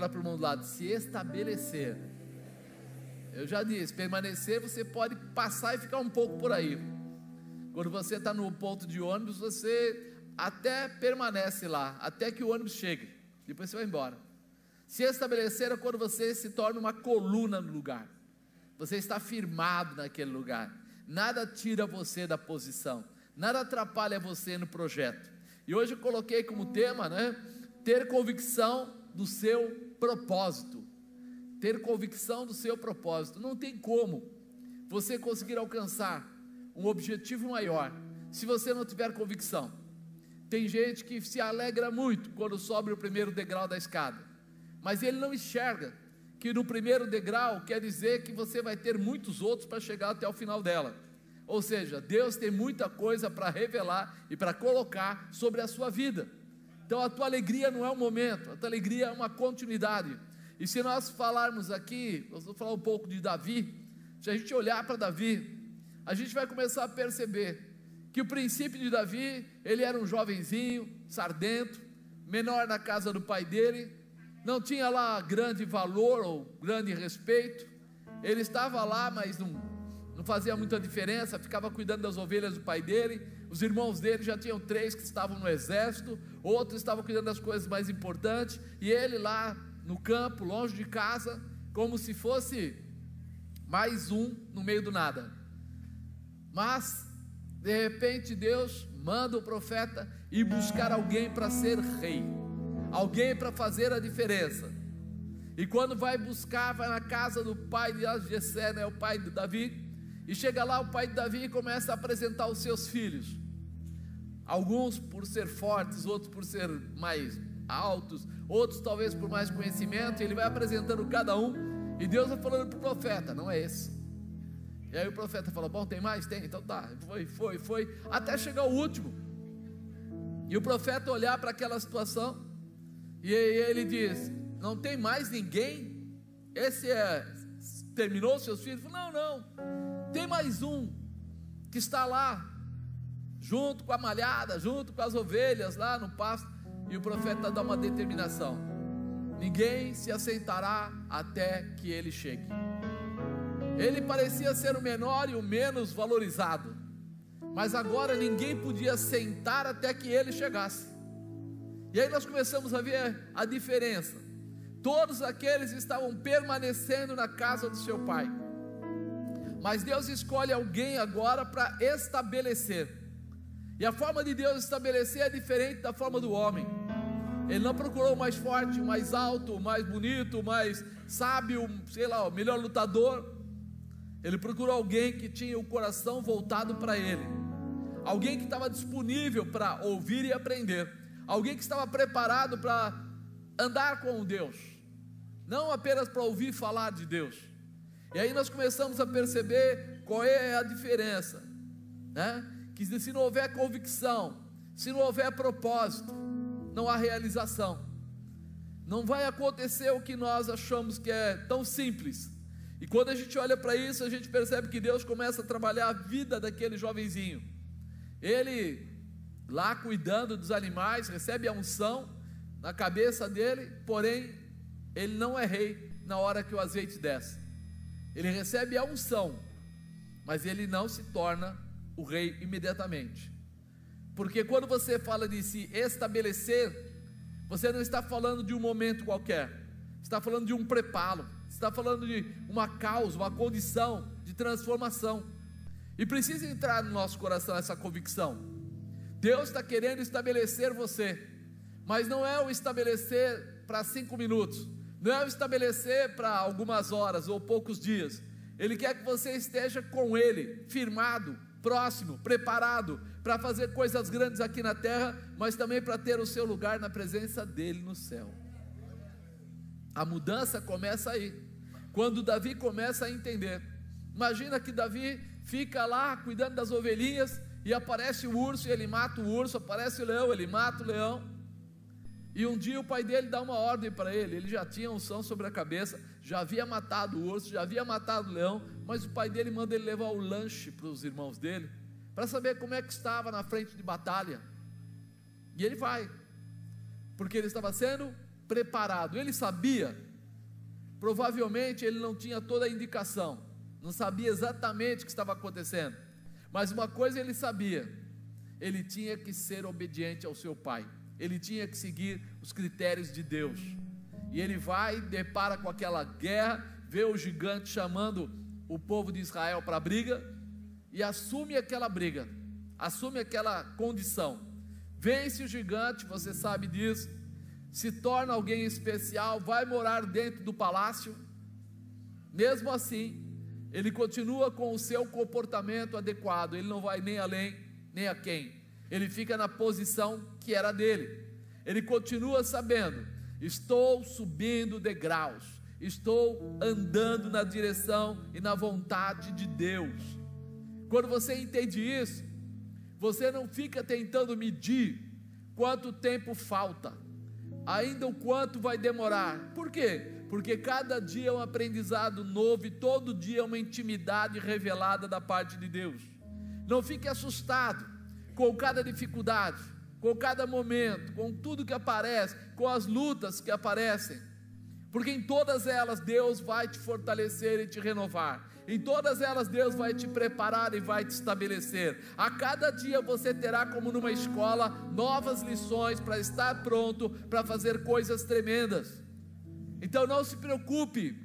Fala para o mundo do lado, se estabelecer. Eu já disse, permanecer você pode passar e ficar um pouco por aí. Quando você está no ponto de ônibus, você até permanece lá, até que o ônibus chegue. Depois você vai embora. Se estabelecer é quando você se torna uma coluna no lugar. Você está firmado naquele lugar. Nada tira você da posição. Nada atrapalha você no projeto. E hoje eu coloquei como tema, né? Ter convicção do seu propósito. Ter convicção do seu propósito. Não tem como você conseguir alcançar um objetivo maior se você não tiver convicção. Tem gente que se alegra muito quando sobe o primeiro degrau da escada, mas ele não enxerga que no primeiro degrau quer dizer que você vai ter muitos outros para chegar até o final dela. Ou seja, Deus tem muita coisa para revelar e para colocar sobre a sua vida. Então a tua alegria não é um momento, a tua alegria é uma continuidade. E se nós falarmos aqui, nós vamos falar um pouco de Davi, se a gente olhar para Davi, a gente vai começar a perceber que o princípio de Davi, ele era um jovenzinho, sardento, menor na casa do pai dele, não tinha lá grande valor ou grande respeito, ele estava lá, mas não, não fazia muita diferença, ficava cuidando das ovelhas do pai dele, os irmãos dele já tinham três que estavam no exército, outros estavam cuidando das coisas mais importantes, e ele lá no campo, longe de casa, como se fosse mais um no meio do nada. Mas, de repente, Deus manda o profeta ir buscar alguém para ser rei, alguém para fazer a diferença. E quando vai buscar, vai na casa do pai de Jessé, né, o pai de Davi, e chega lá o pai de Davi e começa a apresentar os seus filhos. Alguns por ser fortes, outros por ser mais altos, outros talvez por mais conhecimento, e ele vai apresentando cada um, e Deus vai falando para o profeta: não é esse. E aí o profeta fala: Bom, tem mais? Tem, então tá, foi, foi, foi, até chegar o último. E o profeta olhar para aquela situação, e ele diz: Não tem mais ninguém? Esse é, terminou seus filhos? Não, não, tem mais um que está lá, junto com a malhada, junto com as ovelhas lá no pasto. E o profeta dá uma determinação: ninguém se assentará até que ele chegue. Ele parecia ser o menor e o menos valorizado, mas agora ninguém podia sentar até que ele chegasse. E aí nós começamos a ver a diferença. Todos aqueles estavam permanecendo na casa do seu pai, mas Deus escolhe alguém agora para estabelecer. E a forma de Deus estabelecer é diferente da forma do homem. Ele não procurou o mais forte, o mais alto, o mais bonito, o mais sábio, sei lá, o melhor lutador. Ele procurou alguém que tinha o coração voltado para ele, alguém que estava disponível para ouvir e aprender, alguém que estava preparado para andar com Deus, não apenas para ouvir falar de Deus. E aí nós começamos a perceber qual é a diferença, né? Que se não houver convicção, se não houver propósito, não há realização. Não vai acontecer o que nós achamos que é tão simples e quando a gente olha para isso, a gente percebe que Deus começa a trabalhar a vida daquele jovenzinho. Ele, lá cuidando dos animais, recebe a unção na cabeça dele, porém, ele não é rei na hora que o azeite desce. Ele recebe a unção, mas ele não se torna o rei imediatamente. Porque quando você fala de se estabelecer, você não está falando de um momento qualquer, está falando de um preparo está falando de uma causa, uma condição de transformação. E precisa entrar no nosso coração essa convicção. Deus está querendo estabelecer você, mas não é o estabelecer para cinco minutos, não é estabelecer para algumas horas ou poucos dias. Ele quer que você esteja com Ele, firmado, próximo, preparado para fazer coisas grandes aqui na terra, mas também para ter o seu lugar na presença dEle no céu. A mudança começa aí. Quando Davi começa a entender. Imagina que Davi fica lá cuidando das ovelhinhas e aparece o urso e ele mata o urso, aparece o leão, ele mata o leão. E um dia o pai dele dá uma ordem para ele, ele já tinha unção sobre a cabeça, já havia matado o urso, já havia matado o leão, mas o pai dele manda ele levar o lanche para os irmãos dele, para saber como é que estava na frente de batalha. E ele vai, porque ele estava sendo preparado, ele sabia, provavelmente ele não tinha toda a indicação, não sabia exatamente o que estava acontecendo, mas uma coisa ele sabia, ele tinha que ser obediente ao seu pai ele tinha que seguir os critérios de Deus. E ele vai, depara com aquela guerra, vê o gigante chamando o povo de Israel para a briga e assume aquela briga, assume aquela condição. Vence o gigante, você sabe disso, se torna alguém especial, vai morar dentro do palácio. Mesmo assim, ele continua com o seu comportamento adequado, ele não vai nem além, nem a quem ele fica na posição que era dele. Ele continua sabendo: estou subindo degraus, estou andando na direção e na vontade de Deus. Quando você entende isso, você não fica tentando medir quanto tempo falta, ainda o quanto vai demorar. Por quê? Porque cada dia é um aprendizado novo e todo dia é uma intimidade revelada da parte de Deus. Não fique assustado com cada dificuldade, com cada momento, com tudo que aparece, com as lutas que aparecem, porque em todas elas Deus vai te fortalecer e te renovar. Em todas elas Deus vai te preparar e vai te estabelecer. A cada dia você terá, como numa escola, novas lições para estar pronto para fazer coisas tremendas. Então não se preocupe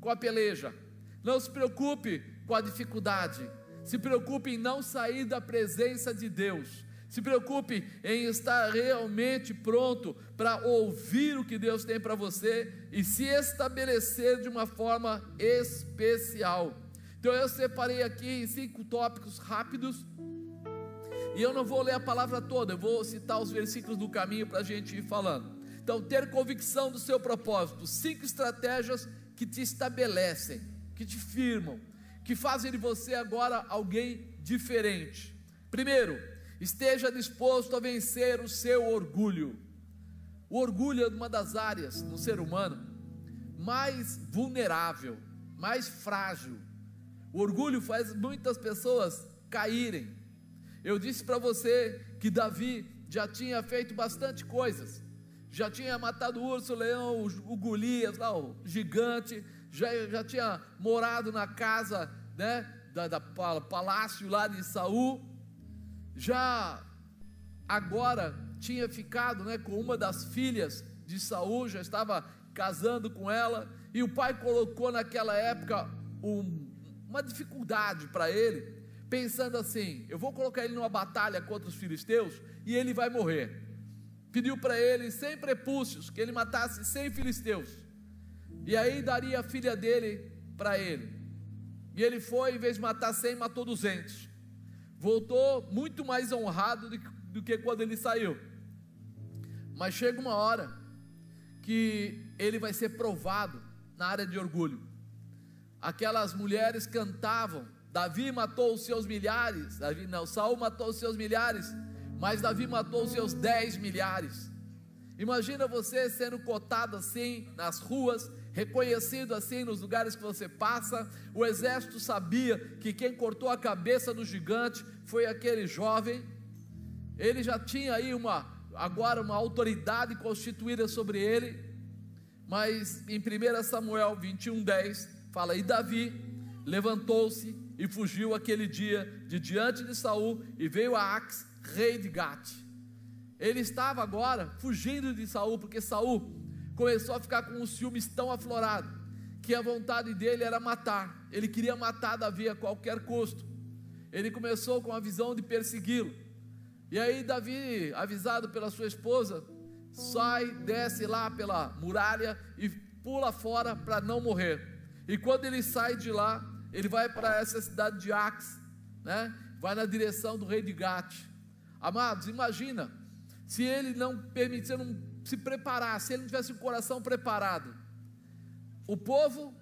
com a peleja, não se preocupe com a dificuldade se preocupe em não sair da presença de Deus. Se preocupe em estar realmente pronto para ouvir o que Deus tem para você e se estabelecer de uma forma especial. Então eu separei aqui cinco tópicos rápidos. E eu não vou ler a palavra toda, eu vou citar os versículos do caminho para a gente ir falando. Então, ter convicção do seu propósito, cinco estratégias que te estabelecem, que te firmam, que fazem de você agora alguém diferente. Primeiro, esteja disposto a vencer o seu orgulho. O orgulho é uma das áreas no ser humano mais vulnerável, mais frágil. O orgulho faz muitas pessoas caírem. Eu disse para você que Davi já tinha feito bastante coisas. Já tinha matado o urso, o leão, o Golias, lá, o gigante, já, já tinha morado na casa né, da, da palácio lá de Saul, já agora tinha ficado né, com uma das filhas de Saul, já estava casando com ela, e o pai colocou naquela época um, uma dificuldade para ele, pensando assim: eu vou colocar ele numa batalha contra os filisteus e ele vai morrer. Pediu para ele sem prepúcios que ele matasse cem filisteus, e aí daria a filha dele para ele. E ele foi, em vez de matar 100, matou 200. Voltou muito mais honrado do que, do que quando ele saiu. Mas chega uma hora que ele vai ser provado na área de orgulho. Aquelas mulheres cantavam: Davi matou os seus milhares, Davi não, Saul matou os seus milhares, mas Davi matou os seus dez milhares. Imagina você sendo cotado assim nas ruas, reconhecido assim nos lugares que você passa. O exército sabia que quem cortou a cabeça do gigante foi aquele jovem. Ele já tinha aí uma agora uma autoridade constituída sobre ele. Mas em 1 Samuel 21:10 fala: "E Davi levantou-se e fugiu aquele dia de diante de Saul e veio a Ax, rei de Gate. Ele estava agora fugindo de Saul, porque Saul começou a ficar com um ciúmes tão aflorado que a vontade dele era matar. Ele queria matar Davi a qualquer custo. Ele começou com a visão de persegui-lo. E aí Davi, avisado pela sua esposa, sai, desce lá pela muralha e pula fora para não morrer. E quando ele sai de lá, ele vai para essa cidade de Ax, né? Vai na direção do rei de Gate. Amados, imagina se ele não permitisse, não se preparasse, se ele não tivesse o coração preparado, o povo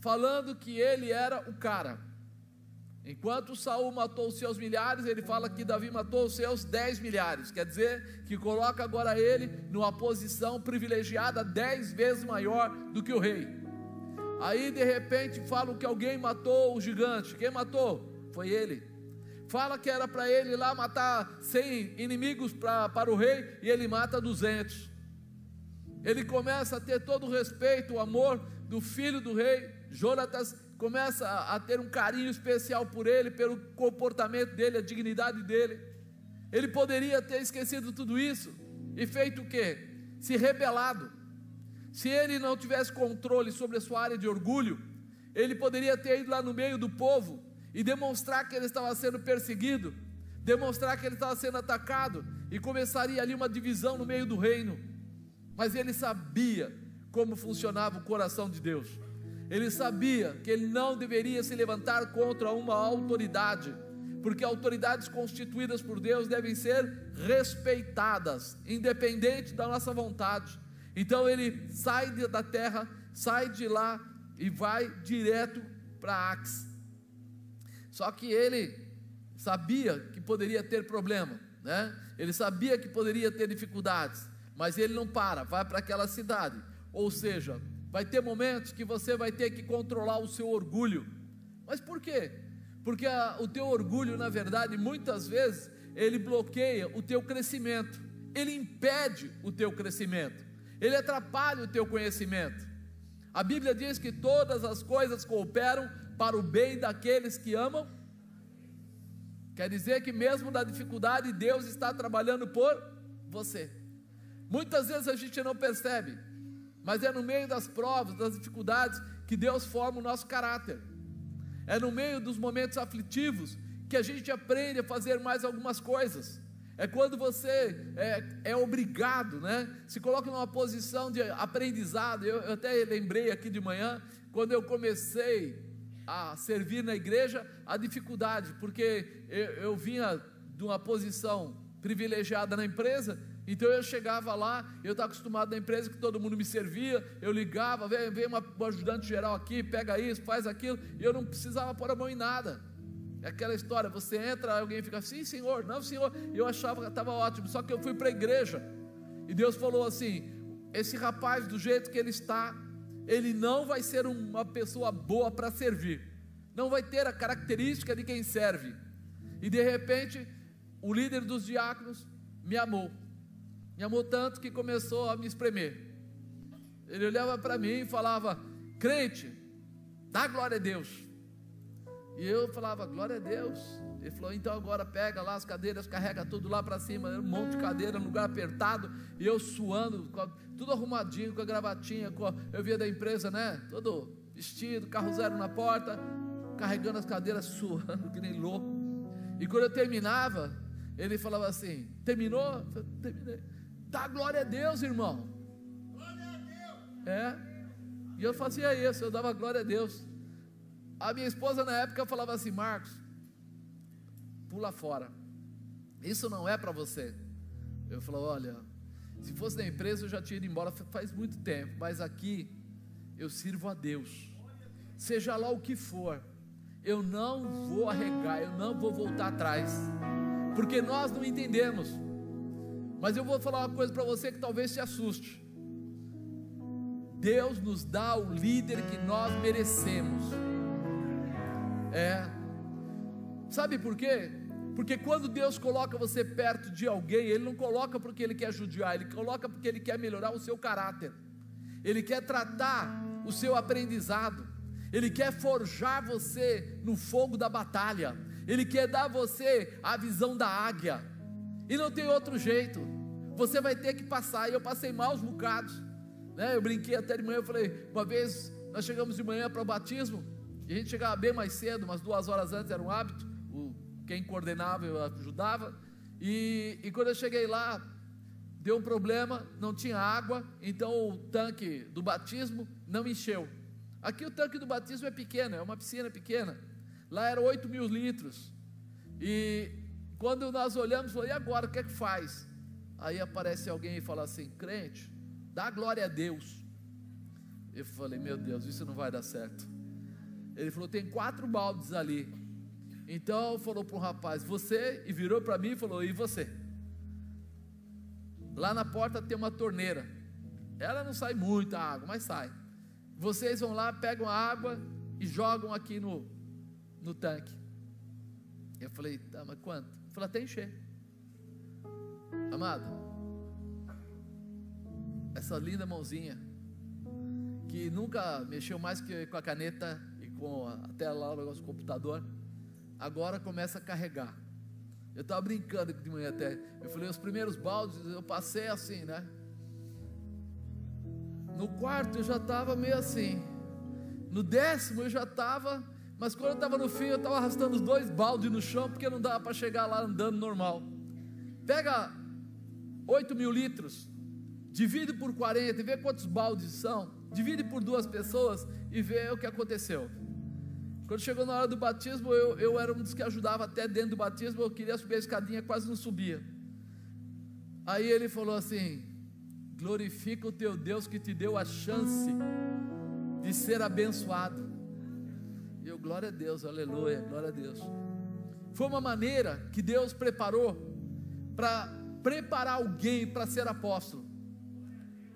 falando que ele era o cara. Enquanto Saul matou os seus milhares, ele fala que Davi matou os seus dez milhares. Quer dizer que coloca agora ele numa posição privilegiada dez vezes maior do que o rei. Aí de repente falam que alguém matou o gigante. Quem matou? Foi ele. Fala que era para ele lá matar cem inimigos pra, para o rei e ele mata duzentos. Ele começa a ter todo o respeito, o amor do filho do rei. Jonatas começa a ter um carinho especial por ele, pelo comportamento dele, a dignidade dele. Ele poderia ter esquecido tudo isso e feito o quê? Se rebelado. Se ele não tivesse controle sobre a sua área de orgulho, ele poderia ter ido lá no meio do povo e demonstrar que ele estava sendo perseguido, demonstrar que ele estava sendo atacado e começaria ali uma divisão no meio do reino. Mas ele sabia como funcionava o coração de Deus. Ele sabia que ele não deveria se levantar contra uma autoridade, porque autoridades constituídas por Deus devem ser respeitadas, independente da nossa vontade. Então ele sai da terra, sai de lá e vai direto para Ax. Só que ele sabia que poderia ter problema, né? Ele sabia que poderia ter dificuldades, mas ele não para, vai para aquela cidade. Ou seja, Vai ter momentos que você vai ter que controlar o seu orgulho. Mas por quê? Porque a, o teu orgulho, na verdade, muitas vezes, ele bloqueia o teu crescimento, ele impede o teu crescimento, ele atrapalha o teu conhecimento. A Bíblia diz que todas as coisas cooperam para o bem daqueles que amam. Quer dizer que mesmo na dificuldade, Deus está trabalhando por você. Muitas vezes a gente não percebe, mas é no meio das provas, das dificuldades, que Deus forma o nosso caráter. É no meio dos momentos aflitivos que a gente aprende a fazer mais algumas coisas. É quando você é, é obrigado, né? Se coloca numa posição de aprendizado. Eu, eu até lembrei aqui de manhã, quando eu comecei a servir na igreja, a dificuldade, porque eu, eu vinha de uma posição privilegiada na empresa então eu chegava lá, eu estava acostumado na empresa que todo mundo me servia, eu ligava, vem, vem uma, um ajudante geral aqui, pega isso, faz aquilo, e eu não precisava pôr a mão em nada. É aquela história, você entra, alguém fica, sim senhor, não senhor, eu achava que estava ótimo, só que eu fui para a igreja, e Deus falou assim: esse rapaz, do jeito que ele está, ele não vai ser uma pessoa boa para servir, não vai ter a característica de quem serve. E de repente, o líder dos diáconos me amou. Me amou tanto que começou a me espremer. Ele olhava para mim e falava: crente, dá glória a Deus. E eu falava: glória a Deus. Ele falou: então agora pega lá as cadeiras, carrega tudo lá para cima, um monte de cadeira, um lugar apertado, e eu suando, tudo arrumadinho, com a gravatinha, com a, eu via da empresa, né? Todo vestido, carro zero na porta, carregando as cadeiras, suando que nem louco. E quando eu terminava, ele falava assim: terminou? Eu Terminei. Dá glória a Deus, irmão. Glória a Deus. É. E eu fazia isso, eu dava glória a Deus. A minha esposa na época falava assim: Marcos, pula fora. Isso não é para você. Eu falava: olha, se fosse na empresa eu já tinha ido embora faz muito tempo, mas aqui eu sirvo a Deus. Seja lá o que for, eu não vou arregar, eu não vou voltar atrás, porque nós não entendemos. Mas eu vou falar uma coisa para você que talvez te assuste. Deus nos dá o líder que nós merecemos. É. Sabe por quê? Porque quando Deus coloca você perto de alguém, Ele não coloca porque Ele quer judiar, Ele coloca porque Ele quer melhorar o seu caráter, Ele quer tratar o seu aprendizado, Ele quer forjar você no fogo da batalha, Ele quer dar você a visão da águia, e não tem outro jeito. Você vai ter que passar. E eu passei maus bocados. Né? Eu brinquei até de manhã. Eu falei, uma vez nós chegamos de manhã para o batismo. E a gente chegava bem mais cedo, umas duas horas antes, era um hábito. O, quem coordenava eu ajudava. E, e quando eu cheguei lá, deu um problema, não tinha água, então o tanque do batismo não encheu. Aqui o tanque do batismo é pequeno, é uma piscina pequena. Lá era 8 mil litros. E quando nós olhamos, falou, e agora, o que é que faz? Aí aparece alguém e fala assim: crente, dá glória a Deus. Eu falei, meu Deus, isso não vai dar certo. Ele falou, tem quatro baldes ali. Então falou para o rapaz, você, e virou para mim e falou, e você? Lá na porta tem uma torneira. Ela não sai muita água, mas sai. Vocês vão lá, pegam a água e jogam aqui no, no tanque. Eu falei, tá, mas quanto? Ele falou, até encher. Amado, essa linda mãozinha, que nunca mexeu mais que com a caneta com a, até lá o negócio do computador, agora começa a carregar. Eu estava brincando de manhã até. Eu falei, os primeiros baldes eu passei assim, né? No quarto eu já estava meio assim. No décimo eu já estava. Mas quando eu estava no fim, eu estava arrastando os dois baldes no chão, porque não dava para chegar lá andando normal. Pega 8 mil litros, divide por 40 e vê quantos baldes são. Divide por duas pessoas e vê o que aconteceu. Quando chegou na hora do batismo, eu, eu era um dos que ajudava até dentro do batismo. Eu queria subir a escadinha, quase não subia. Aí ele falou assim: Glorifica o teu Deus que te deu a chance de ser abençoado. E eu, glória a Deus, aleluia, glória a Deus. Foi uma maneira que Deus preparou para preparar alguém para ser apóstolo.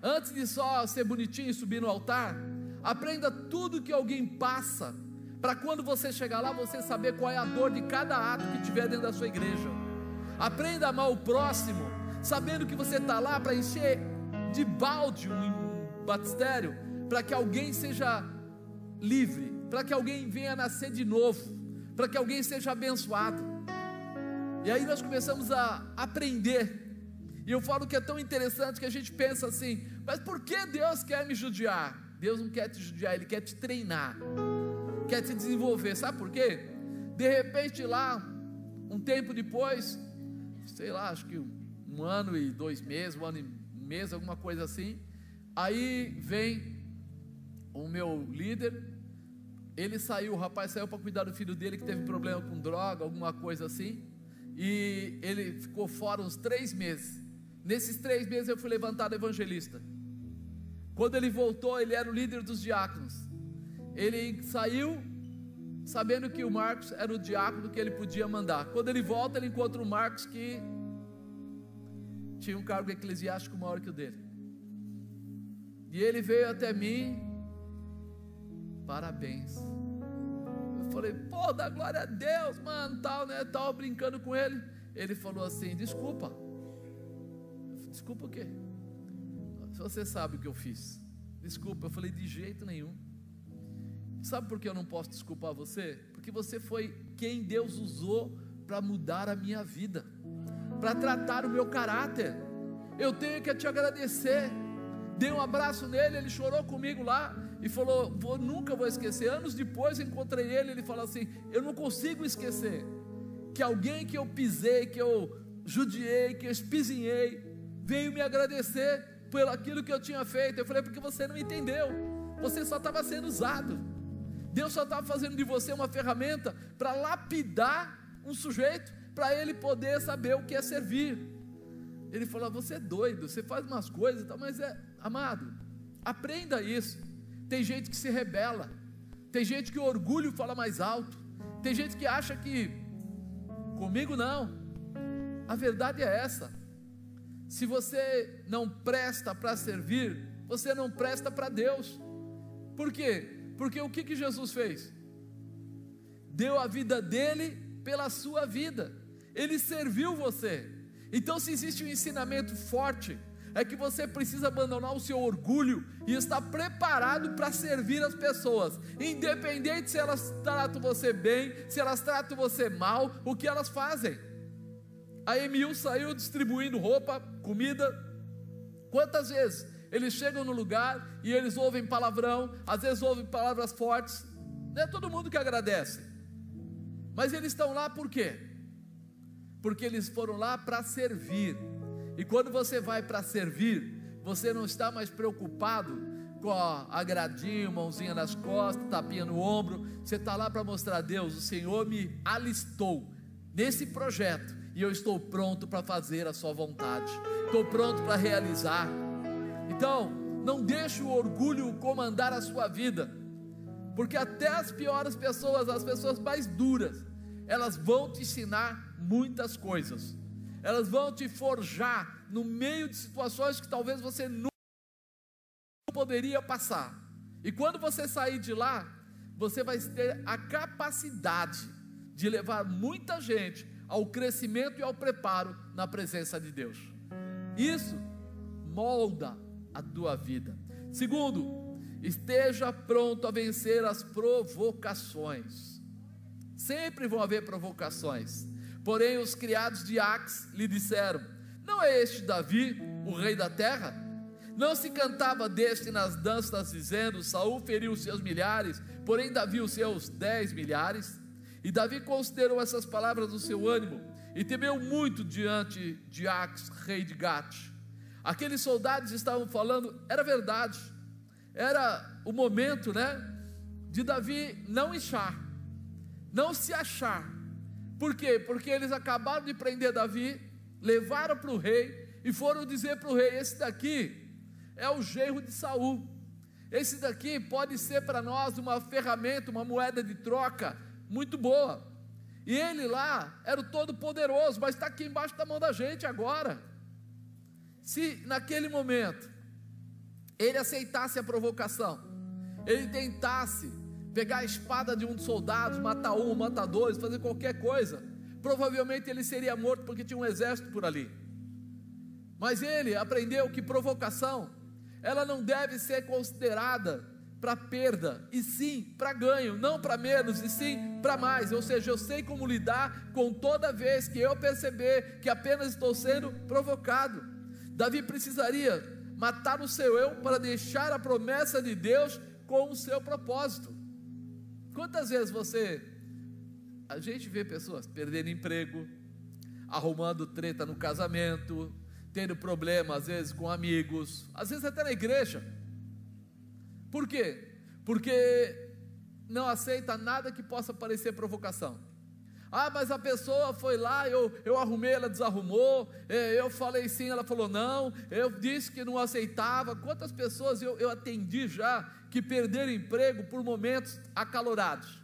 Antes de só ser bonitinho e subir no altar, aprenda tudo que alguém passa para quando você chegar lá, você saber qual é a dor de cada ato que tiver dentro da sua igreja. Aprenda a amar o próximo, sabendo que você está lá para encher de balde um batistério, para que alguém seja livre, para que alguém venha nascer de novo, para que alguém seja abençoado. E aí nós começamos a aprender. E eu falo que é tão interessante que a gente pensa assim: mas por que Deus quer me judiar? Deus não quer te judiar, Ele quer te treinar quer te desenvolver. Sabe por quê? De repente lá, um tempo depois, sei lá, acho que um ano e dois meses, um ano e mês, alguma coisa assim. Aí vem o meu líder, ele saiu, o rapaz saiu para cuidar do filho dele que teve problema com droga, alguma coisa assim, e ele ficou fora uns três meses. Nesses três meses eu fui levantado evangelista. Quando ele voltou, ele era o líder dos diáconos ele saiu sabendo que o Marcos era o diácono que ele podia mandar. Quando ele volta, ele encontra o Marcos que tinha um cargo eclesiástico maior que o dele. E ele veio até mim, parabéns. Eu falei, pô, dá glória a Deus, mano, tal, né, tal, brincando com ele. Ele falou assim, desculpa. Desculpa o quê? Se você sabe o que eu fiz. Desculpa, eu falei de jeito nenhum. Sabe por que eu não posso desculpar você? Porque você foi quem Deus usou para mudar a minha vida, para tratar o meu caráter. Eu tenho que te agradecer. Dei um abraço nele, ele chorou comigo lá e falou: vou, Nunca vou esquecer. Anos depois encontrei ele, ele falou assim: Eu não consigo esquecer que alguém que eu pisei, que eu judiei, que eu espizinhei, veio me agradecer pelo aquilo que eu tinha feito. Eu falei: Porque você não entendeu, você só estava sendo usado. Deus só estava fazendo de você uma ferramenta para lapidar um sujeito, para ele poder saber o que é servir. Ele falou: Você é doido, você faz umas coisas, mas é, amado, aprenda isso. Tem gente que se rebela, tem gente que o orgulho fala mais alto, tem gente que acha que comigo não. A verdade é essa. Se você não presta para servir, você não presta para Deus. Por quê? Porque o que, que Jesus fez? Deu a vida dele pela sua vida, ele serviu você. Então, se existe um ensinamento forte, é que você precisa abandonar o seu orgulho e estar preparado para servir as pessoas, independente se elas tratam você bem, se elas tratam você mal, o que elas fazem. A Emil saiu distribuindo roupa, comida. Quantas vezes eles chegam no lugar e eles ouvem palavrão, às vezes ouvem palavras fortes. Não é todo mundo que agradece. Mas eles estão lá por quê? Porque eles foram lá para servir. E quando você vai para servir, você não está mais preocupado com a agradinho, mãozinha nas costas, tapinha no ombro. Você está lá para mostrar a Deus: o Senhor me alistou nesse projeto e eu estou pronto para fazer a Sua vontade. Estou pronto para realizar. Então, Não deixe o orgulho comandar a sua vida, porque até as piores pessoas, as pessoas mais duras, elas vão te ensinar muitas coisas. Elas vão te forjar no meio de situações que talvez você nunca poderia passar. E quando você sair de lá, você vai ter a capacidade de levar muita gente ao crescimento e ao preparo na presença de Deus. Isso molda a tua vida. Segundo, esteja pronto a vencer as provocações. Sempre vão haver provocações. Porém, os criados de Ax lhe disseram: Não é este Davi, o rei da terra? Não se cantava deste nas danças, dizendo: Saul feriu os seus milhares, porém Davi os seus dez milhares? E Davi considerou essas palavras no seu ânimo e temeu muito diante de Ax, rei de Gate. Aqueles soldados estavam falando, era verdade, era o momento, né, de Davi não inchar, não se achar. Por quê? Porque eles acabaram de prender Davi, levaram para o rei e foram dizer para o rei: esse daqui é o genro de Saul. Esse daqui pode ser para nós uma ferramenta, uma moeda de troca muito boa. E ele lá era o todo-poderoso, mas está aqui embaixo da mão da gente agora. Se naquele momento ele aceitasse a provocação, ele tentasse pegar a espada de um dos soldados, matar um, matar dois, fazer qualquer coisa, provavelmente ele seria morto porque tinha um exército por ali. Mas ele aprendeu que provocação, ela não deve ser considerada para perda, e sim para ganho, não para menos, e sim para mais. Ou seja, eu sei como lidar com toda vez que eu perceber que apenas estou sendo provocado. Davi precisaria matar o seu eu para deixar a promessa de Deus com o seu propósito. Quantas vezes você, a gente vê pessoas perdendo emprego, arrumando treta no casamento, tendo problema às vezes com amigos, às vezes até na igreja por quê? Porque não aceita nada que possa parecer provocação. Ah, mas a pessoa foi lá, eu, eu arrumei, ela desarrumou, é, eu falei sim, ela falou não, eu disse que não aceitava. Quantas pessoas eu, eu atendi já que perderam emprego por momentos acalorados?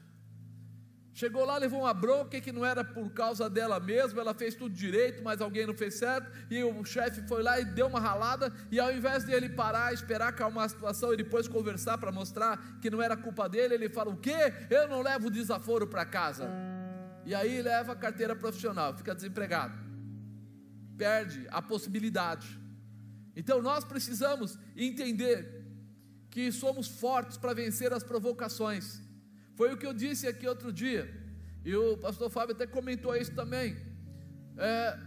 Chegou lá, levou uma bronca que não era por causa dela mesma, ela fez tudo direito, mas alguém não fez certo, e o chefe foi lá e deu uma ralada, e ao invés de ele parar, esperar acalmar a situação e depois conversar para mostrar que não era culpa dele, ele fala: O quê? Eu não levo desaforo para casa. E aí leva a carteira profissional, fica desempregado, perde a possibilidade. Então nós precisamos entender que somos fortes para vencer as provocações. Foi o que eu disse aqui outro dia, e o pastor Fábio até comentou isso também. É,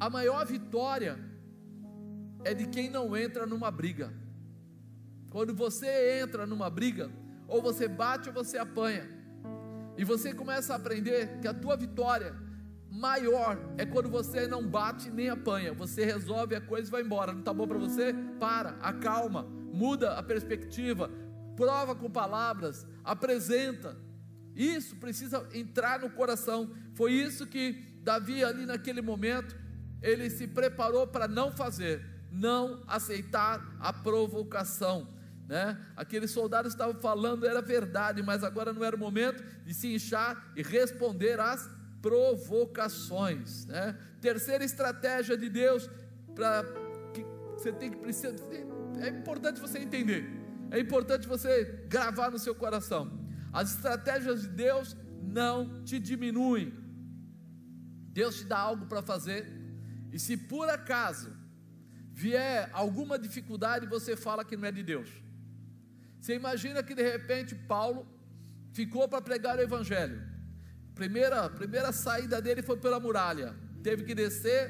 a maior vitória é de quem não entra numa briga. Quando você entra numa briga, ou você bate ou você apanha, e você começa a aprender que a tua vitória maior é quando você não bate nem apanha, você resolve a coisa e vai embora. Não está bom para você? Para, acalma, muda a perspectiva, prova com palavras, apresenta. Isso precisa entrar no coração. Foi isso que Davi, ali naquele momento, ele se preparou para não fazer, não aceitar a provocação. Né? Aqueles soldados estavam falando, era verdade, mas agora não era o momento de se inchar e responder às provocações. Né? Terceira estratégia de Deus para que você tem que precisar, é importante você entender é importante você gravar no seu coração. As estratégias de Deus não te diminuem. Deus te dá algo para fazer, e se por acaso vier alguma dificuldade, você fala que não é de Deus. Você imagina que de repente Paulo ficou para pregar o Evangelho. Primeira, primeira saída dele foi pela muralha. Teve que descer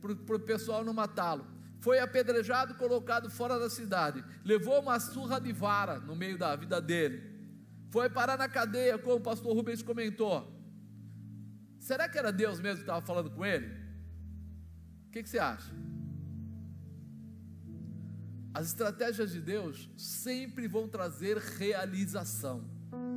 para o pessoal não matá-lo foi apedrejado, colocado fora da cidade, levou uma surra de vara no meio da vida dele, foi parar na cadeia, como o pastor Rubens comentou. Será que era Deus mesmo que estava falando com ele? O que, que você acha? As estratégias de Deus sempre vão trazer realização,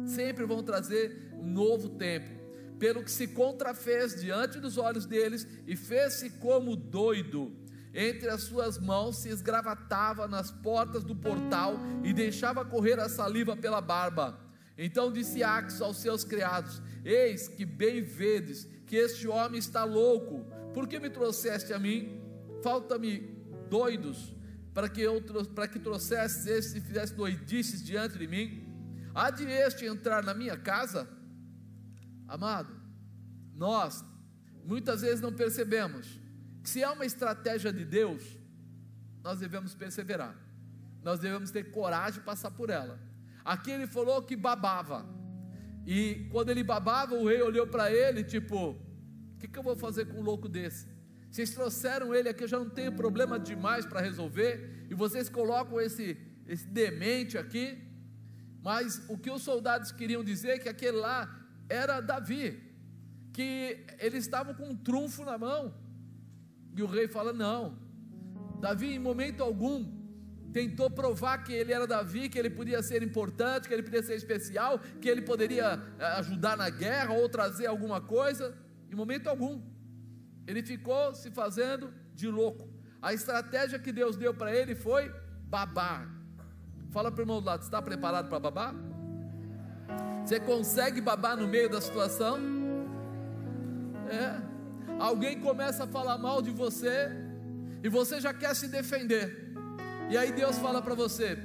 sempre vão trazer um novo tempo. Pelo que se contrafez diante dos olhos deles e fez-se como doido entre as suas mãos se esgravatava nas portas do portal e deixava correr a saliva pela barba. Então disse Ax aos seus criados: Eis que bem vedes que este homem está louco. Por que me trouxeste a mim? Falta-me doidos para que eu para que trouxesses este e fizesse doidices diante de mim. Há de este entrar na minha casa? Amado, nós muitas vezes não percebemos que se é uma estratégia de Deus, nós devemos perseverar. Nós devemos ter coragem de passar por ela. Aqui ele falou que babava. E quando ele babava, o rei olhou para ele, tipo: O que, que eu vou fazer com um louco desse? Vocês trouxeram ele aqui, eu já não tenho problema demais para resolver, e vocês colocam esse, esse demente aqui. Mas o que os soldados queriam dizer é que aquele lá era Davi, que eles estavam com um trunfo na mão. E o rei fala: Não, Davi, em momento algum, tentou provar que ele era Davi, que ele podia ser importante, que ele podia ser especial, que ele poderia eh, ajudar na guerra ou trazer alguma coisa, em momento algum. Ele ficou se fazendo de louco. A estratégia que Deus deu para ele foi babar. Fala para o irmão do lado, está preparado para babar? Você consegue babar no meio da situação? É. Alguém começa a falar mal de você e você já quer se defender. E aí Deus fala para você: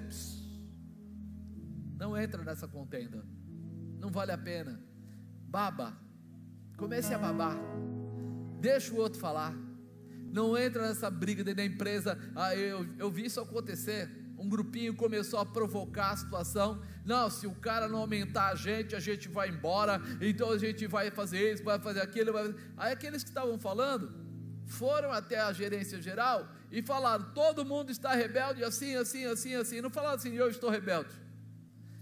não entra nessa contenda, não vale a pena. Baba, comece a babar, deixa o outro falar. Não entra nessa briga dentro da empresa. Ah, eu, eu vi isso acontecer. Um grupinho começou a provocar a situação. Não, se o cara não aumentar a gente, a gente vai embora. Então a gente vai fazer isso, vai fazer aquilo. Vai... Aí aqueles que estavam falando foram até a gerência geral e falaram: todo mundo está rebelde, assim, assim, assim, assim. Não falaram assim, eu estou rebelde.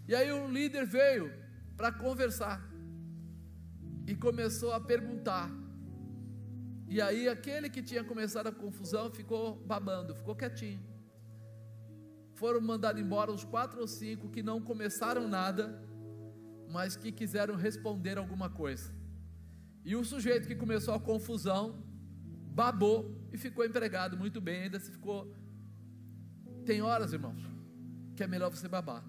E aí o líder veio para conversar e começou a perguntar. E aí aquele que tinha começado a confusão ficou babando, ficou quietinho. Foram mandados embora os quatro ou cinco que não começaram nada, mas que quiseram responder alguma coisa. E o sujeito que começou a confusão babou e ficou empregado muito bem, ainda se ficou. Tem horas, irmãos, que é melhor você babar.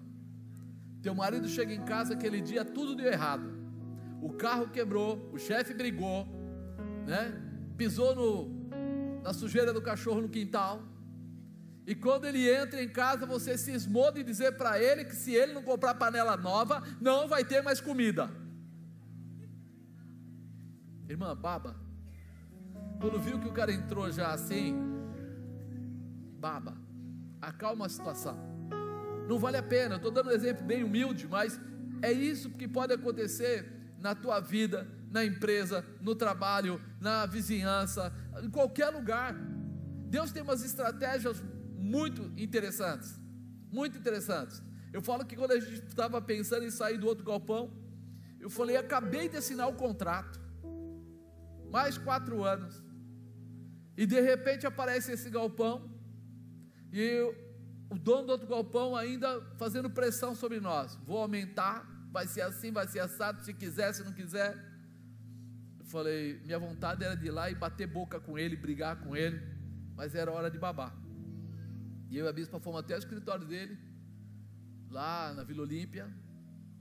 Teu marido chega em casa aquele dia, tudo deu errado. O carro quebrou, o chefe brigou, né? Pisou no, na sujeira do cachorro no quintal. E quando ele entra em casa, você cismou de dizer para ele que se ele não comprar panela nova, não vai ter mais comida. Irmã, baba. Quando viu que o cara entrou já assim, baba, acalma a situação. Não vale a pena, estou dando um exemplo bem humilde, mas é isso que pode acontecer na tua vida, na empresa, no trabalho, na vizinhança, em qualquer lugar. Deus tem umas estratégias muito interessantes, muito interessantes. Eu falo que quando a gente estava pensando em sair do outro galpão, eu falei: acabei de assinar o contrato, mais quatro anos. E de repente aparece esse galpão, e o dono do outro galpão ainda fazendo pressão sobre nós. Vou aumentar, vai ser assim, vai ser assado, se quiser, se não quiser. Eu falei, minha vontade era de ir lá e bater boca com ele, brigar com ele, mas era hora de babar. E eu e a bispa fomos até o escritório dele, lá na Vila Olímpia.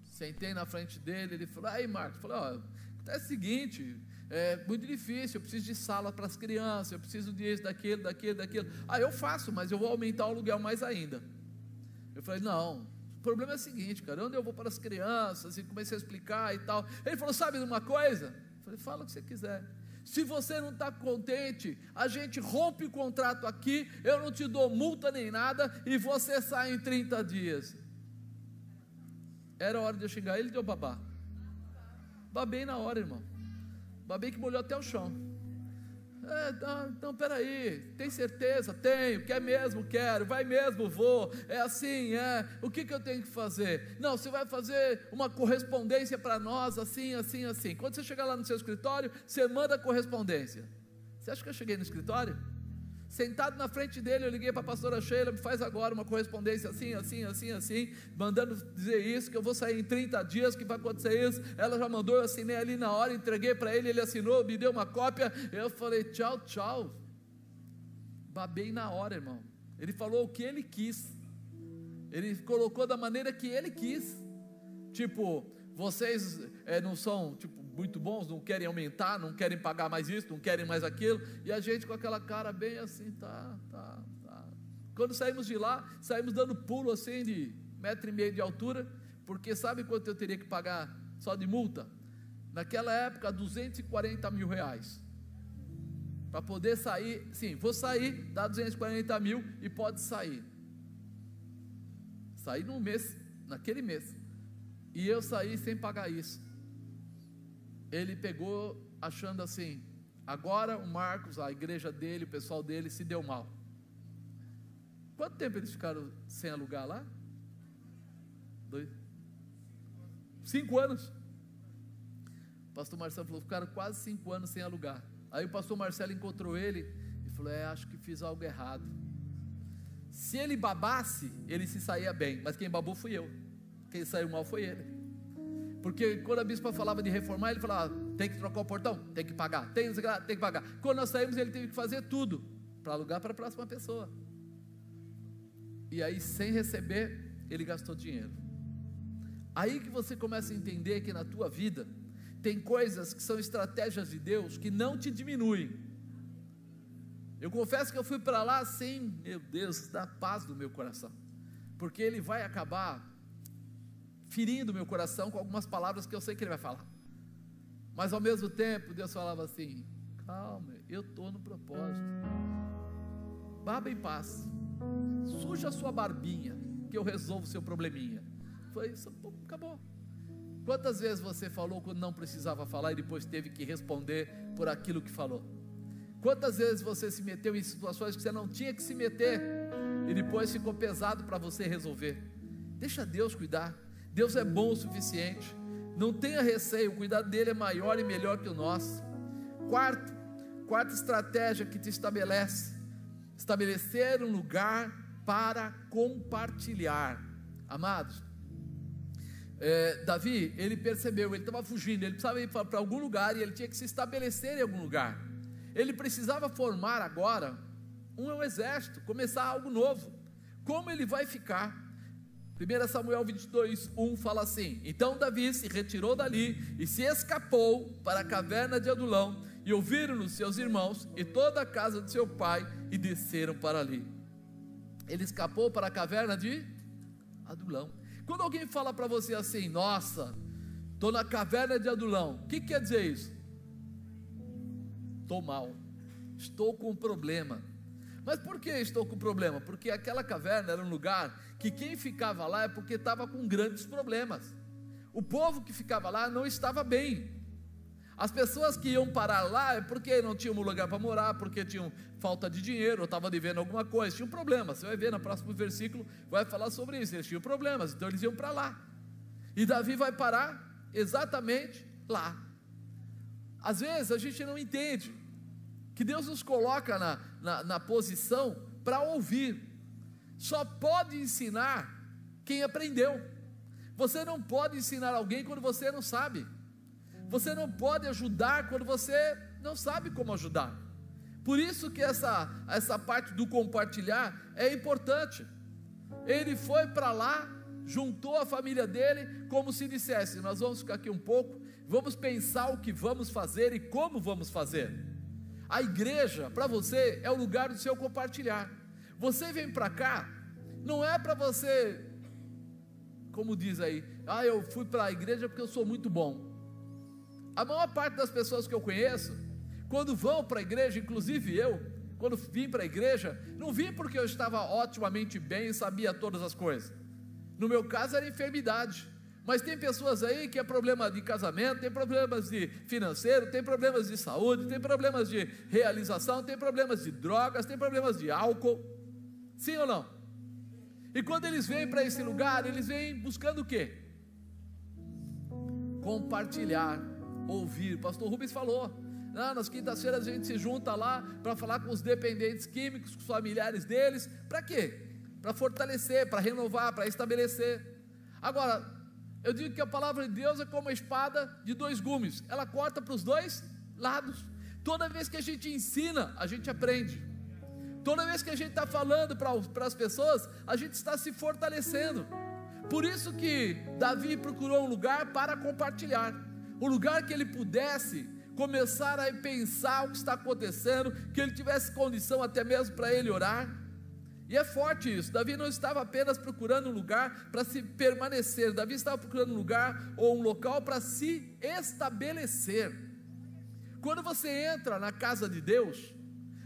Sentei na frente dele, ele falou: Aí, Marcos, falei: Ó, é o seguinte, é muito difícil, eu preciso de sala para as crianças, eu preciso disso, daquilo, daquilo, daquilo. Ah, eu faço, mas eu vou aumentar o aluguel mais ainda. Eu falei, não, o problema é o seguinte, cara, onde eu vou para as crianças? E comecei a explicar e tal. Ele falou, sabe de uma coisa? Eu falei, fala o que você quiser. Se você não está contente, a gente rompe o contrato aqui, eu não te dou multa nem nada, e você sai em 30 dias. Era hora de eu xingar ele, deu babá. Babei na hora, irmão. Babei que molhou até o chão. É, não, então peraí, tem certeza? Tenho, quer mesmo? Quero, vai mesmo? Vou, é assim, é. O que, que eu tenho que fazer? Não, você vai fazer uma correspondência para nós, assim, assim, assim. Quando você chegar lá no seu escritório, você manda a correspondência. Você acha que eu cheguei no escritório? Sentado na frente dele, eu liguei para a pastora Sheila, me faz agora uma correspondência assim, assim, assim, assim, mandando dizer isso, que eu vou sair em 30 dias, que vai acontecer isso. Ela já mandou, eu assinei ali na hora, entreguei para ele, ele assinou, me deu uma cópia. Eu falei, tchau, tchau. babei na hora, irmão. Ele falou o que ele quis. Ele colocou da maneira que ele quis. Tipo, vocês é, não são tipo, muito bons, não querem aumentar, não querem pagar mais isso, não querem mais aquilo. E a gente com aquela cara bem assim, tá, tá, tá. Quando saímos de lá, saímos dando pulo assim de metro e meio de altura, porque sabe quanto eu teria que pagar só de multa? Naquela época, 240 mil reais. Para poder sair, sim, vou sair, dá 240 mil e pode sair. Sair num mês, naquele mês. E eu saí sem pagar isso. Ele pegou achando assim: agora o Marcos, a igreja dele, o pessoal dele se deu mal. Quanto tempo eles ficaram sem alugar lá? Dois? Cinco anos. O pastor Marcelo falou: ficaram quase cinco anos sem alugar. Aí o pastor Marcelo encontrou ele e falou: É, acho que fiz algo errado. Se ele babasse, ele se saía bem, mas quem babou fui eu. Quem saiu mal foi ele. Porque quando a bispa falava de reformar, ele falava: tem que trocar o portão, tem que pagar, tem, tem que pagar. Quando nós saímos, ele teve que fazer tudo para alugar para a próxima pessoa. E aí, sem receber, ele gastou dinheiro. Aí que você começa a entender que na tua vida tem coisas que são estratégias de Deus que não te diminuem. Eu confesso que eu fui para lá sem, meu Deus, da paz do meu coração, porque ele vai acabar ferindo meu coração com algumas palavras que eu sei que ele vai falar. Mas ao mesmo tempo, Deus falava assim: calma, eu estou no propósito. Baba em paz, suja a sua barbinha, que eu resolvo o seu probleminha. Foi isso, acabou. Quantas vezes você falou quando não precisava falar e depois teve que responder por aquilo que falou? Quantas vezes você se meteu em situações que você não tinha que se meter e depois ficou pesado para você resolver? Deixa Deus cuidar. Deus é bom o suficiente. Não tenha receio, o cuidado dele é maior e melhor que o nosso. Quarto, quarta estratégia que te estabelece: estabelecer um lugar para compartilhar. Amados, é, Davi, ele percebeu, ele estava fugindo, ele precisava ir para algum lugar e ele tinha que se estabelecer em algum lugar. Ele precisava formar agora um exército, começar algo novo. Como ele vai ficar? 1 Samuel 22, 1 fala assim: Então Davi se retirou dali e se escapou para a caverna de Adulão, e ouviram-no seus irmãos e toda a casa de seu pai, e desceram para ali. Ele escapou para a caverna de Adulão. Quando alguém fala para você assim, nossa, estou na caverna de Adulão, o que quer dizer isso? Estou mal, estou com um problema. Mas por que estou com problema? Porque aquela caverna era um lugar que quem ficava lá é porque estava com grandes problemas. O povo que ficava lá não estava bem. As pessoas que iam parar lá é porque não tinham um lugar para morar, porque tinham falta de dinheiro, ou estavam devendo alguma coisa, tinham problemas. Você vai ver no próximo versículo, vai falar sobre isso. Eles tinham problemas, então eles iam para lá. E Davi vai parar exatamente lá. Às vezes a gente não entende que Deus nos coloca na, na, na posição para ouvir. Só pode ensinar quem aprendeu. Você não pode ensinar alguém quando você não sabe. Você não pode ajudar quando você não sabe como ajudar. Por isso que essa, essa parte do compartilhar é importante. Ele foi para lá, juntou a família dele, como se dissesse: Nós vamos ficar aqui um pouco, vamos pensar o que vamos fazer e como vamos fazer. A igreja, para você, é o lugar do seu compartilhar. Você vem para cá, não é para você, como diz aí, ah, eu fui para a igreja porque eu sou muito bom. A maior parte das pessoas que eu conheço, quando vão para a igreja, inclusive eu, quando vim para a igreja, não vim porque eu estava otimamente bem e sabia todas as coisas. No meu caso era enfermidade. Mas tem pessoas aí que é problema de casamento, tem problemas de financeiro, tem problemas de saúde, tem problemas de realização, tem problemas de drogas, tem problemas de álcool. Sim ou não? E quando eles vêm para esse lugar, eles vêm buscando o quê? Compartilhar ouvir. Pastor Rubens falou. Ah, nas quintas-feiras a gente se junta lá para falar com os dependentes químicos, com os familiares deles. Para quê? Para fortalecer, para renovar, para estabelecer. Agora, eu digo que a palavra de Deus é como uma espada de dois gumes. Ela corta para os dois lados. Toda vez que a gente ensina, a gente aprende. Toda vez que a gente está falando para as pessoas, a gente está se fortalecendo. Por isso que Davi procurou um lugar para compartilhar, um lugar que ele pudesse começar a pensar o que está acontecendo, que ele tivesse condição até mesmo para ele orar. E é forte isso. Davi não estava apenas procurando um lugar para se permanecer, Davi estava procurando um lugar ou um local para se estabelecer. Quando você entra na casa de Deus,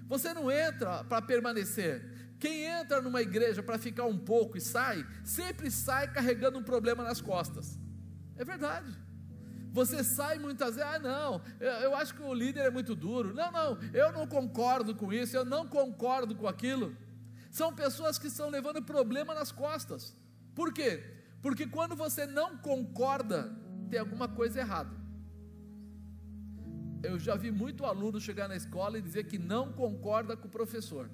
você não entra para permanecer. Quem entra numa igreja para ficar um pouco e sai, sempre sai carregando um problema nas costas. É verdade. Você sai muitas vezes, ah, não, eu, eu acho que o líder é muito duro. Não, não, eu não concordo com isso, eu não concordo com aquilo. São pessoas que estão levando problema nas costas. Por quê? Porque quando você não concorda, tem alguma coisa errada eu já vi muito aluno chegar na escola e dizer que não concorda com o professor.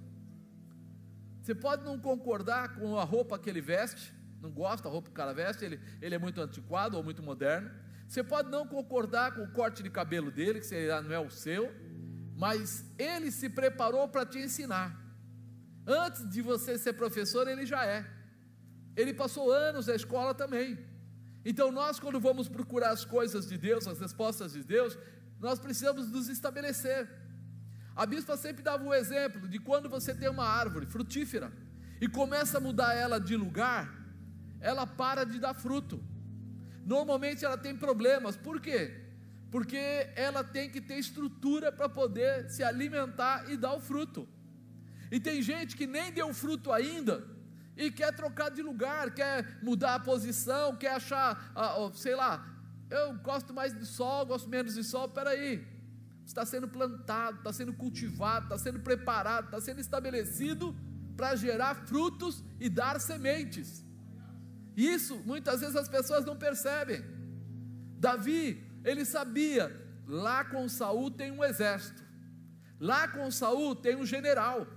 Você pode não concordar com a roupa que ele veste, não gosta da roupa que o cara veste, ele, ele é muito antiquado ou muito moderno. Você pode não concordar com o corte de cabelo dele, que não é o seu, mas ele se preparou para te ensinar. Antes de você ser professor, ele já é. Ele passou anos na escola também. Então, nós, quando vamos procurar as coisas de Deus, as respostas de Deus, nós precisamos nos estabelecer. A bispa sempre dava um exemplo de quando você tem uma árvore frutífera e começa a mudar ela de lugar, ela para de dar fruto. Normalmente ela tem problemas, por quê? Porque ela tem que ter estrutura para poder se alimentar e dar o fruto. E tem gente que nem deu fruto ainda e quer trocar de lugar, quer mudar a posição, quer achar, ah, sei lá, eu gosto mais de sol, gosto menos de sol. Peraí, está sendo plantado, está sendo cultivado, está sendo preparado, está sendo estabelecido para gerar frutos e dar sementes. Isso muitas vezes as pessoas não percebem. Davi, ele sabia, lá com Saul tem um exército. Lá com Saul tem um general.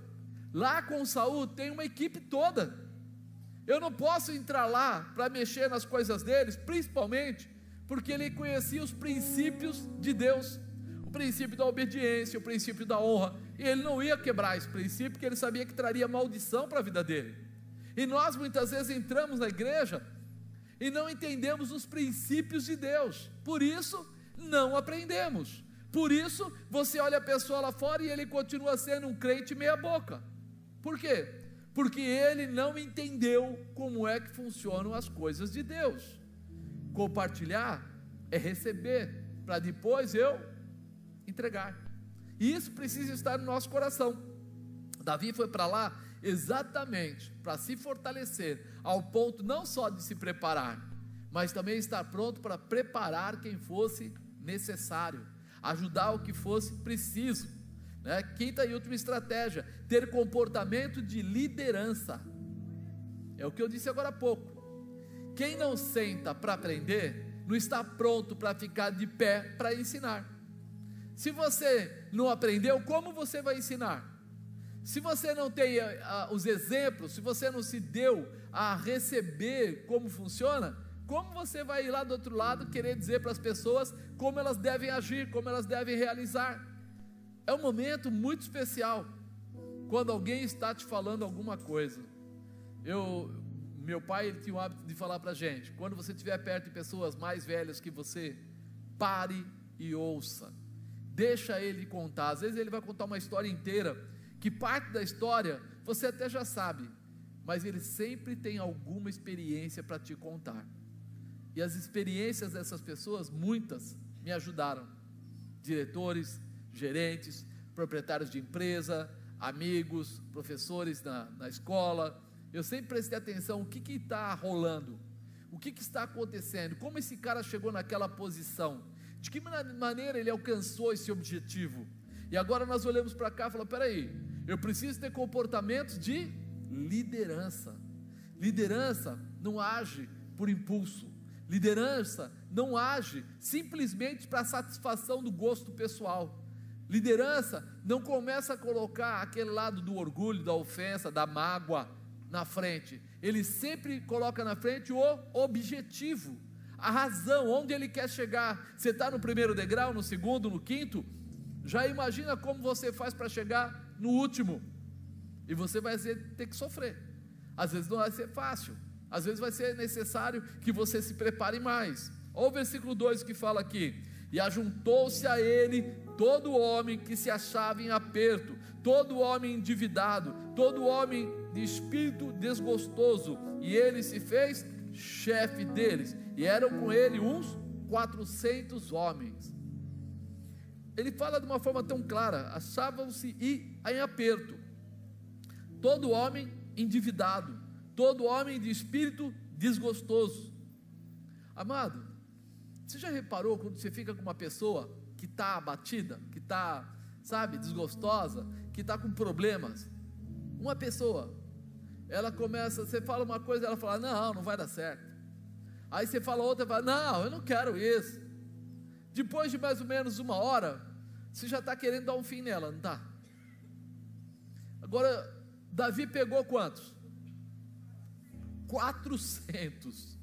Lá com Saul tem uma equipe toda. Eu não posso entrar lá para mexer nas coisas deles, principalmente porque ele conhecia os princípios de Deus, o princípio da obediência, o princípio da honra, e ele não ia quebrar esse princípio, porque ele sabia que traria maldição para a vida dele. E nós muitas vezes entramos na igreja e não entendemos os princípios de Deus, por isso não aprendemos. Por isso você olha a pessoa lá fora e ele continua sendo um crente meia-boca. Por quê? Porque ele não entendeu como é que funcionam as coisas de Deus. Compartilhar é receber, para depois eu entregar. E isso precisa estar no nosso coração. Davi foi para lá exatamente para se fortalecer, ao ponto não só de se preparar, mas também estar pronto para preparar quem fosse necessário, ajudar o que fosse preciso. Né? Quinta e última estratégia: ter comportamento de liderança. É o que eu disse agora há pouco. Quem não senta para aprender, não está pronto para ficar de pé para ensinar. Se você não aprendeu, como você vai ensinar? Se você não tem uh, os exemplos, se você não se deu a receber como funciona, como você vai ir lá do outro lado querer dizer para as pessoas como elas devem agir, como elas devem realizar? É um momento muito especial quando alguém está te falando alguma coisa. Eu meu pai ele tinha o hábito de falar para gente: quando você estiver perto de pessoas mais velhas que você, pare e ouça. Deixa ele contar. Às vezes ele vai contar uma história inteira, que parte da história você até já sabe, mas ele sempre tem alguma experiência para te contar. E as experiências dessas pessoas, muitas, me ajudaram. Diretores, gerentes, proprietários de empresa, amigos, professores na, na escola, eu sempre prestei atenção o que está rolando, o que, que está acontecendo, como esse cara chegou naquela posição, de que maneira ele alcançou esse objetivo. E agora nós olhamos para cá e falamos: peraí, eu preciso ter comportamentos de liderança. Liderança não age por impulso. Liderança não age simplesmente para satisfação do gosto pessoal. Liderança não começa a colocar aquele lado do orgulho, da ofensa, da mágoa, na frente, ele sempre coloca na frente o objetivo, a razão, onde ele quer chegar. Você está no primeiro degrau, no segundo, no quinto, já imagina como você faz para chegar no último. E você vai ter que sofrer. Às vezes não vai ser fácil. Às vezes vai ser necessário que você se prepare mais. Olha o versículo 2 que fala aqui: E ajuntou-se a ele todo homem que se achava em aperto, todo homem endividado, todo homem de espírito desgostoso, e ele se fez chefe deles, e eram com ele uns 400 homens. Ele fala de uma forma tão clara: achavam-se em aperto, todo homem endividado, todo homem de espírito desgostoso. Amado, você já reparou quando você fica com uma pessoa que está abatida, que está, sabe, desgostosa, que está com problemas? Uma pessoa, ela começa, você fala uma coisa, ela fala, não, não vai dar certo. Aí você fala outra, fala, não, eu não quero isso. Depois de mais ou menos uma hora, você já está querendo dar um fim nela, não está? Agora, Davi pegou quantos? 400.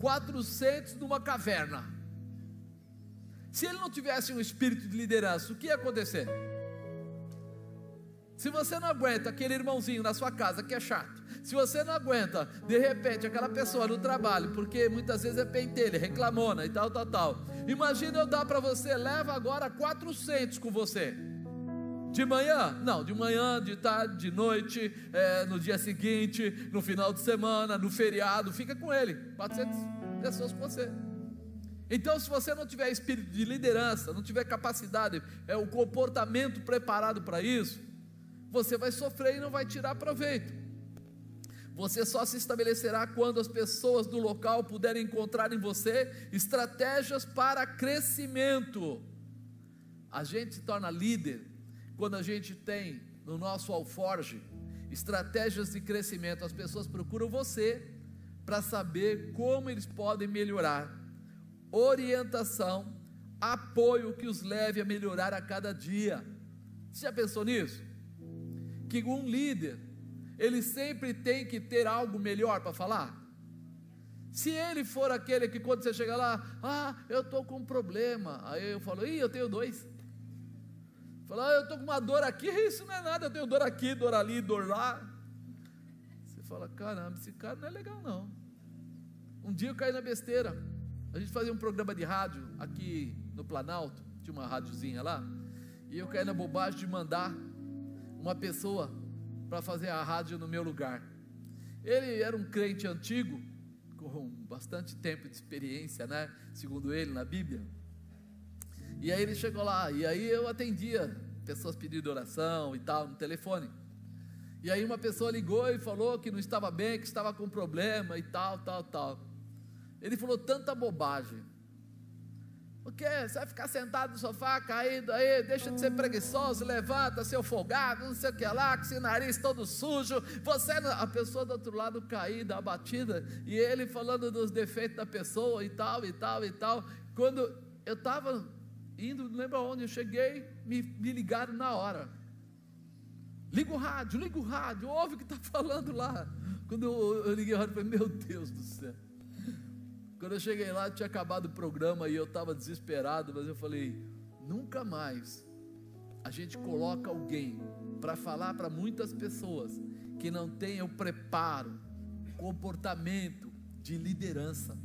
400 numa caverna. Se ele não tivesse um espírito de liderança, o que ia acontecer? Se você não aguenta aquele irmãozinho na sua casa que é chato, se você não aguenta, de repente, aquela pessoa no trabalho, porque muitas vezes é pentelha, reclamona e tal, tal, tal. Imagina eu dar para você, leva agora 400 com você. De manhã? Não, de manhã, de tarde, de noite, é, no dia seguinte, no final de semana, no feriado, fica com ele. 400 pessoas com você. Então, se você não tiver espírito de liderança, não tiver capacidade, é o comportamento preparado para isso, você vai sofrer e não vai tirar proveito. Você só se estabelecerá quando as pessoas do local puderem encontrar em você estratégias para crescimento. A gente se torna líder quando a gente tem no nosso alforge estratégias de crescimento, as pessoas procuram você para saber como eles podem melhorar, orientação, apoio que os leve a melhorar a cada dia. Você já pensou nisso? Que um líder, ele sempre tem que ter algo melhor para falar. Se ele for aquele que quando você chega lá, ah, eu estou com um problema, aí eu falo, ih, eu tenho dois. Fala, ah, eu estou com uma dor aqui, isso não é nada, eu tenho dor aqui, dor ali, dor lá. Você fala, caramba, esse cara não é legal não. Um dia eu caí na besteira. A gente fazia um programa de rádio aqui no Planalto, tinha uma rádiozinha lá, e eu caí na bobagem de mandar uma pessoa para fazer a rádio no meu lugar. Ele era um crente antigo, com bastante tempo de experiência, né? Segundo ele na Bíblia. E aí ele chegou lá, e aí eu atendia pessoas pedindo oração e tal no telefone. E aí uma pessoa ligou e falou que não estava bem, que estava com problema e tal, tal, tal. Ele falou tanta bobagem. O que? Você vai ficar sentado no sofá, caído aí, deixa de ser preguiçoso, levanta, seu folgado, não sei o que lá, com seu nariz todo sujo. Você, a pessoa do outro lado caída, abatida, e ele falando dos defeitos da pessoa e tal, e tal, e tal. Quando eu estava indo, não lembro onde, eu cheguei, me, me ligaram na hora. Liga o rádio, liga o rádio, ouve o que está falando lá. Quando eu, eu liguei o rádio, falei, meu Deus do céu. Quando eu cheguei lá, tinha acabado o programa e eu estava desesperado, mas eu falei, nunca mais a gente coloca alguém para falar para muitas pessoas que não tem o preparo, comportamento de liderança.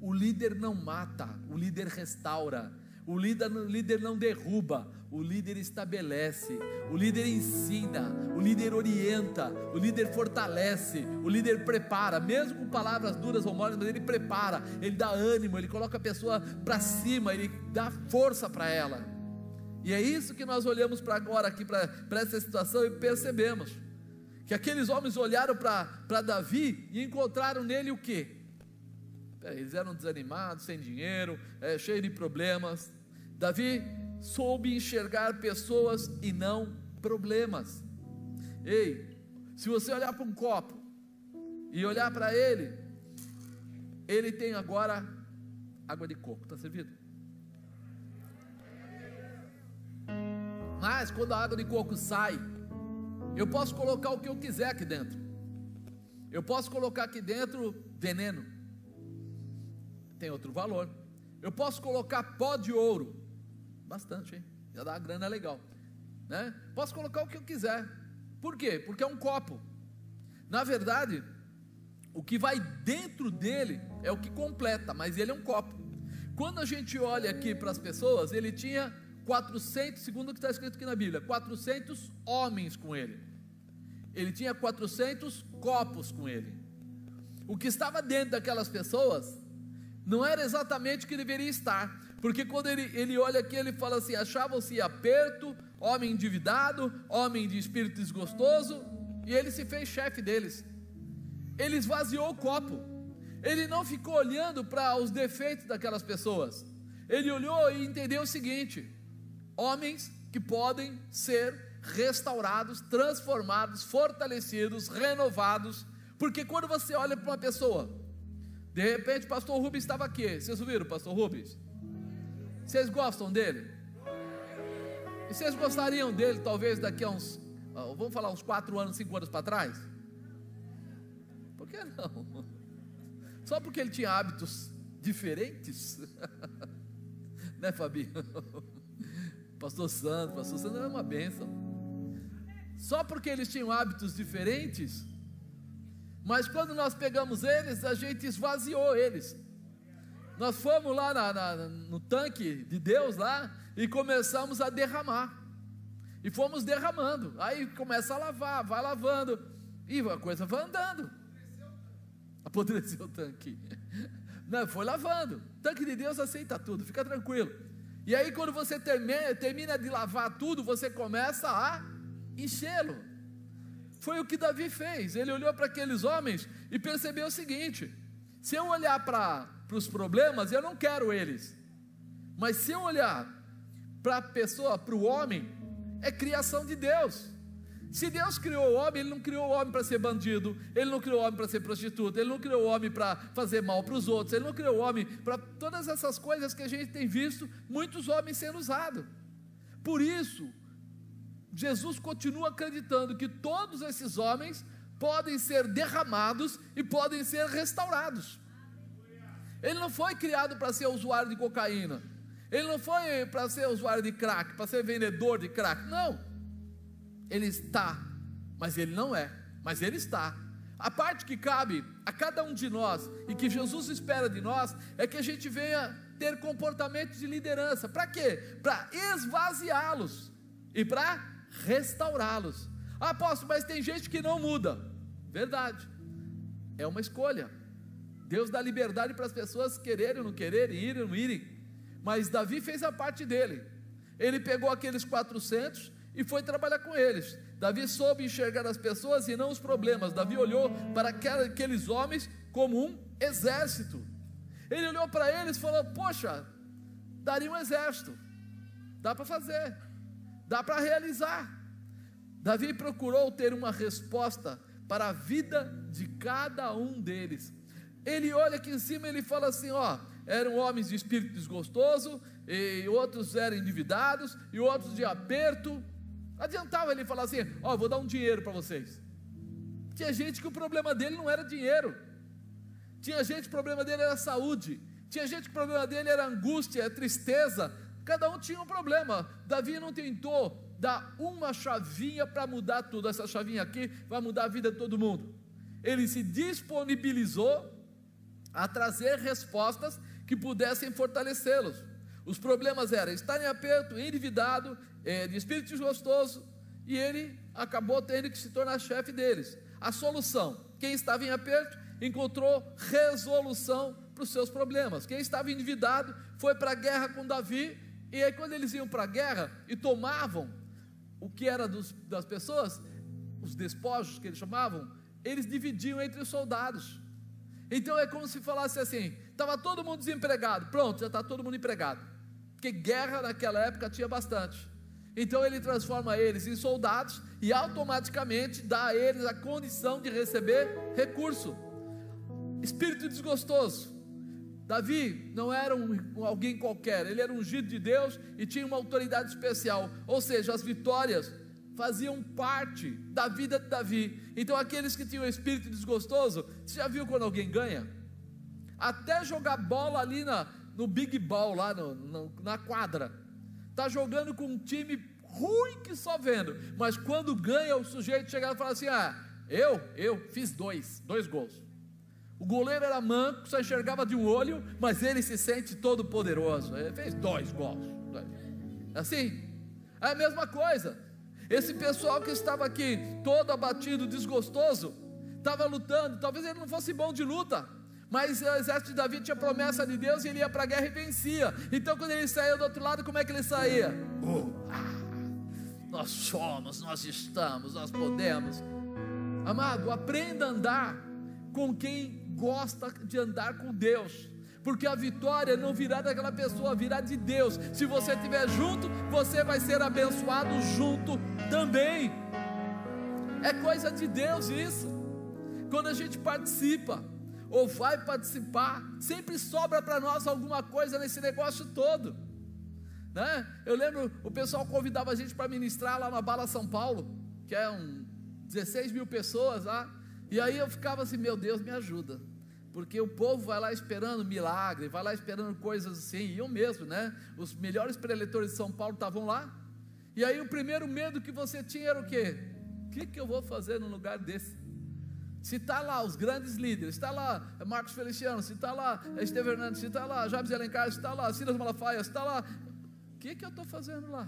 O líder não mata, o líder restaura. O líder, o líder não derruba, o líder estabelece, o líder ensina, o líder orienta, o líder fortalece, o líder prepara, mesmo com palavras duras ou moles, mas ele prepara, ele dá ânimo, ele coloca a pessoa para cima, ele dá força para ela. E é isso que nós olhamos para agora, aqui, para essa situação e percebemos. Que aqueles homens olharam para Davi e encontraram nele o que? Eles eram desanimados, sem dinheiro, é, cheios de problemas, Davi soube enxergar pessoas e não problemas. Ei, se você olhar para um copo e olhar para ele, ele tem agora água de coco, está servido? Mas quando a água de coco sai, eu posso colocar o que eu quiser aqui dentro. Eu posso colocar aqui dentro veneno, tem outro valor. Eu posso colocar pó de ouro, Bastante, hein? Já dá uma grana legal. Né? Posso colocar o que eu quiser. Por quê? Porque é um copo. Na verdade, o que vai dentro dele é o que completa, mas ele é um copo. Quando a gente olha aqui para as pessoas, ele tinha 400, segundo o que está escrito aqui na Bíblia, 400 homens com ele. Ele tinha 400 copos com ele. O que estava dentro daquelas pessoas não era exatamente o que deveria estar, porque quando ele, ele olha aqui, ele fala assim: achavam-se aperto, homem endividado, homem de espírito desgostoso, e ele se fez chefe deles. Ele esvaziou o copo. Ele não ficou olhando para os defeitos daquelas pessoas. Ele olhou e entendeu o seguinte: homens que podem ser restaurados, transformados, fortalecidos, renovados, porque quando você olha para uma pessoa, de repente, pastor Rubens estava aqui. Vocês ouviram, pastor Rubens? Vocês gostam dele? E vocês gostariam dele, talvez daqui a uns, vamos falar, uns quatro anos, cinco anos para trás? Por que não? Só porque ele tinha hábitos diferentes? né, Fabinho? Pastor Santo, Pastor Santo é uma bênção. Só porque eles tinham hábitos diferentes, mas quando nós pegamos eles, a gente esvaziou eles. Nós fomos lá na, na, no tanque de Deus lá e começamos a derramar. E fomos derramando. Aí começa a lavar, vai lavando. E a coisa vai andando. Apodreceu o tanque. Não, foi lavando. O tanque de Deus aceita tudo, fica tranquilo. E aí, quando você termina, termina de lavar tudo, você começa a enchê-lo. Foi o que Davi fez. Ele olhou para aqueles homens e percebeu o seguinte: se eu olhar para os problemas, eu não quero eles. Mas se eu olhar para a pessoa, para o homem, é criação de Deus. Se Deus criou o homem, Ele não criou o homem para ser bandido, Ele não criou o homem para ser prostituta, Ele não criou o homem para fazer mal para os outros, Ele não criou o homem para todas essas coisas que a gente tem visto muitos homens sendo usados. Por isso, Jesus continua acreditando que todos esses homens podem ser derramados e podem ser restaurados. Ele não foi criado para ser usuário de cocaína, ele não foi para ser usuário de crack, para ser vendedor de crack, não. Ele está, mas ele não é, mas ele está. A parte que cabe a cada um de nós e que Jesus espera de nós é que a gente venha ter comportamentos de liderança. Para quê? Para esvaziá-los e para restaurá-los. Ah, apóstolo, mas tem gente que não muda. Verdade. É uma escolha. Deus dá liberdade para as pessoas quererem ou não quererem, irem ou não irem. Mas Davi fez a parte dele. Ele pegou aqueles 400 e foi trabalhar com eles. Davi soube enxergar as pessoas e não os problemas. Davi olhou para aqueles homens como um exército. Ele olhou para eles e falou: Poxa, daria um exército, dá para fazer, dá para realizar. Davi procurou ter uma resposta para a vida de cada um deles. Ele olha aqui em cima e ele fala assim: Ó, eram homens de espírito desgostoso, e outros eram endividados, e outros de aperto Adiantava ele falar assim: Ó, vou dar um dinheiro para vocês. Tinha gente que o problema dele não era dinheiro. Tinha gente que o problema dele era saúde. Tinha gente que o problema dele era angústia, tristeza. Cada um tinha um problema. Davi não tentou dar uma chavinha para mudar tudo. Essa chavinha aqui vai mudar a vida de todo mundo. Ele se disponibilizou a trazer respostas que pudessem fortalecê-los. Os problemas eram estar em aperto, endividado, é, de espírito desgostoso, e ele acabou tendo que se tornar chefe deles. A solução: quem estava em aperto encontrou resolução para os seus problemas. Quem estava endividado foi para a guerra com Davi, e aí, quando eles iam para a guerra e tomavam o que era dos, das pessoas, os despojos que eles chamavam, eles dividiam entre os soldados. Então é como se falasse assim: estava todo mundo desempregado, pronto, já está todo mundo empregado. Porque guerra naquela época tinha bastante. Então ele transforma eles em soldados e automaticamente dá a eles a condição de receber recurso. Espírito desgostoso. Davi não era um, alguém qualquer, ele era ungido de Deus e tinha uma autoridade especial, ou seja, as vitórias faziam parte da vida de Davi. Então, aqueles que tinham espírito desgostoso, você já viu quando alguém ganha? Até jogar bola ali na, no Big Ball, lá no, no, na quadra, está jogando com um time ruim que só vendo. Mas quando ganha, o sujeito chega e fala assim: Ah, eu, eu fiz dois, dois gols. O goleiro era manco, só enxergava de um olho, mas ele se sente todo poderoso. Ele fez dois gols. Assim, é a mesma coisa. Esse pessoal que estava aqui, todo abatido, desgostoso, estava lutando. Talvez ele não fosse bom de luta, mas o exército de Davi tinha promessa de Deus e ele ia para a guerra e vencia. Então, quando ele saía do outro lado, como é que ele saía? Ah, nós somos, nós estamos, nós podemos. Amado, aprenda a andar com quem gosta de andar com Deus porque a vitória não virá daquela pessoa, virá de Deus. Se você estiver junto, você vai ser abençoado junto também. É coisa de Deus isso. Quando a gente participa, ou vai participar, sempre sobra para nós alguma coisa nesse negócio todo. Né? Eu lembro, o pessoal convidava a gente para ministrar lá na Bala São Paulo, que é um 16 mil pessoas lá, e aí eu ficava assim, meu Deus, me ajuda porque o povo vai lá esperando milagre, vai lá esperando coisas assim, e eu mesmo, né? Os melhores preletores de São Paulo estavam lá, e aí o primeiro medo que você tinha era o quê? O que, que eu vou fazer no lugar desse? Se está lá os grandes líderes, está lá Marcos Feliciano, se está lá Esteve Hernandes, se está lá Jabes Alencar, se está lá Silas Malafaia, se está lá, o que, que eu estou fazendo lá?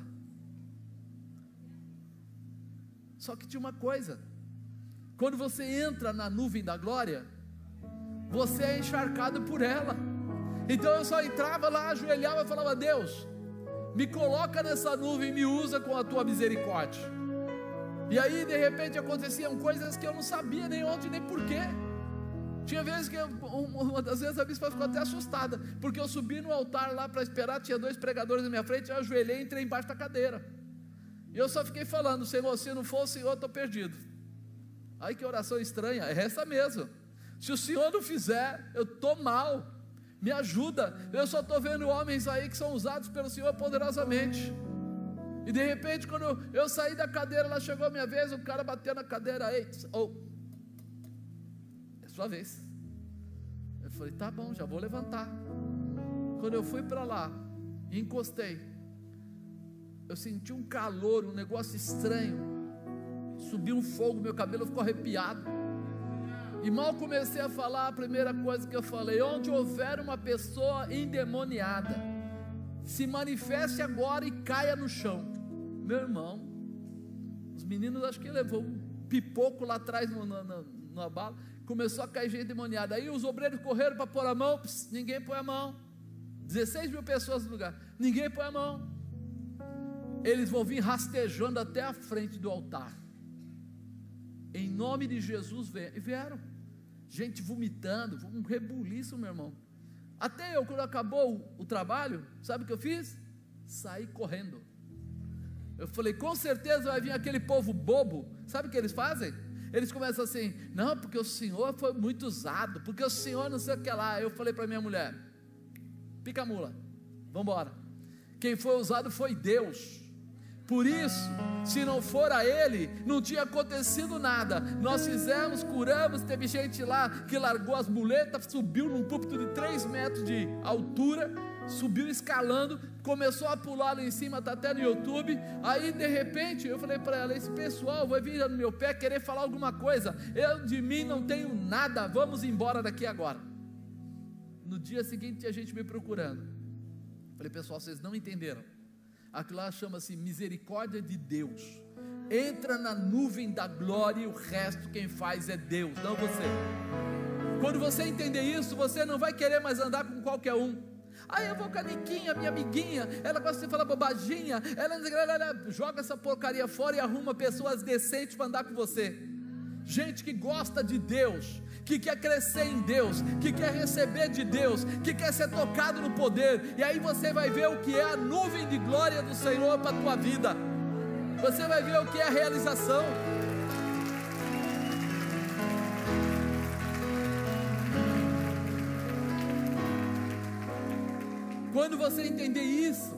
Só que tinha uma coisa, quando você entra na nuvem da glória, você é encharcado por ela. Então eu só entrava lá, ajoelhava e falava: Deus, me coloca nessa nuvem e me usa com a tua misericórdia. E aí de repente aconteciam coisas que eu não sabia nem onde nem porquê. Tinha vezes que eu, uma das vezes a bispa ficou até assustada, porque eu subi no altar lá para esperar, tinha dois pregadores na minha frente, eu ajoelhei e entrei embaixo da cadeira. E eu só fiquei falando, Senhor, se não for o Senhor, estou perdido. Ai que oração estranha, é essa mesmo. Se o Senhor não fizer, eu estou mal. Me ajuda. Eu só estou vendo homens aí que são usados pelo Senhor poderosamente. E de repente, quando eu, saí da cadeira, lá chegou a minha vez, o cara bateu na cadeira, ei, oh, é sua vez. Eu falei, tá bom, já vou levantar. Quando eu fui para lá encostei, eu senti um calor, um negócio estranho. Subiu um fogo, meu cabelo ficou arrepiado. E mal comecei a falar, a primeira coisa que eu falei: onde houver uma pessoa endemoniada, se manifeste agora e caia no chão. Meu irmão, os meninos acho que levou um pipoco lá atrás no, no, no, numa bala, começou a cair gente endemoniada. Aí os obreiros correram para pôr a mão, pss, ninguém põe a mão. 16 mil pessoas no lugar, ninguém põe a mão. Eles vão vir rastejando até a frente do altar. Em nome de Jesus vieram gente vomitando, um rebuliço, meu irmão. Até eu, quando acabou o trabalho, sabe o que eu fiz? Saí correndo. Eu falei, com certeza vai vir aquele povo bobo. Sabe o que eles fazem? Eles começam assim, não, porque o Senhor foi muito usado, porque o Senhor não sei o que lá. Eu falei para minha mulher, pica mula, vamos embora. Quem foi usado foi Deus. Por isso, se não for a Ele, não tinha acontecido nada. Nós fizemos, curamos, teve gente lá que largou as muletas, subiu num púlpito de 3 metros de altura, subiu escalando, começou a pular lá em cima, está até no YouTube. Aí de repente eu falei para ela: esse pessoal vai vir no meu pé querer falar alguma coisa. Eu de mim não tenho nada, vamos embora daqui agora. No dia seguinte tinha gente me procurando. Falei, pessoal, vocês não entenderam Aquilo lá chama-se misericórdia de Deus. Entra na nuvem da glória e o resto quem faz é Deus, não você. Quando você entender isso, você não vai querer mais andar com qualquer um. Aí eu vou com a Niquinha, minha amiguinha, ela gosta de falar bobaginha, ela, ela joga essa porcaria fora e arruma pessoas decentes para andar com você. Gente que gosta de Deus, que quer crescer em Deus, que quer receber de Deus, que quer ser tocado no poder, e aí você vai ver o que é a nuvem de glória do Senhor para a tua vida, você vai ver o que é a realização. Quando você entender isso,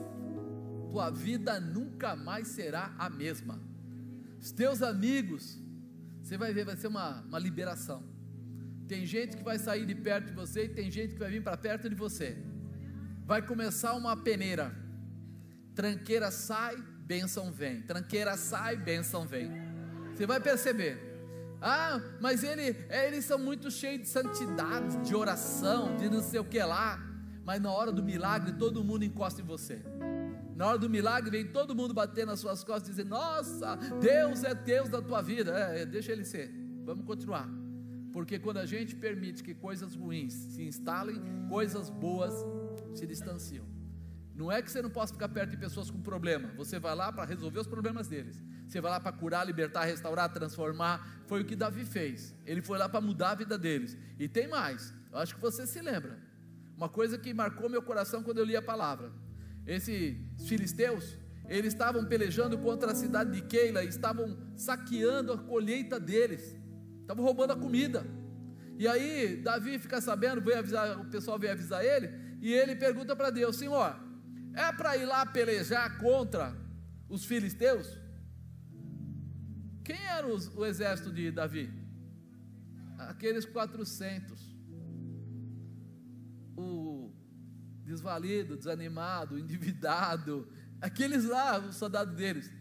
tua vida nunca mais será a mesma. Os teus amigos, você vai ver, vai ser uma, uma liberação. Tem gente que vai sair de perto de você e tem gente que vai vir para perto de você. Vai começar uma peneira. Tranqueira sai, bênção vem. Tranqueira sai, bênção vem. Você vai perceber. Ah, mas ele, é, eles são muito cheios de santidade, de oração, de não sei o que lá. Mas na hora do milagre, todo mundo encosta em você. Na hora do milagre, vem todo mundo bater nas suas costas e dizer: Nossa, Deus é Deus da tua vida. É, é, deixa ele ser. Vamos continuar. Porque quando a gente permite que coisas ruins se instalem, coisas boas se distanciam. Não é que você não possa ficar perto de pessoas com problema. Você vai lá para resolver os problemas deles. Você vai lá para curar, libertar, restaurar, transformar. Foi o que Davi fez. Ele foi lá para mudar a vida deles. E tem mais. Eu acho que você se lembra. Uma coisa que marcou meu coração quando eu li a palavra. Esses filisteus, eles estavam pelejando contra a cidade de Keila, estavam saqueando a colheita deles. Estavam roubando a comida. E aí Davi fica sabendo, veio avisar, o pessoal veio avisar ele, e ele pergunta para Deus: Senhor, é para ir lá pelejar contra os filisteus? Quem era os, o exército de Davi? Aqueles 400. O desvalido, desanimado, endividado, aqueles lá, o soldado deles.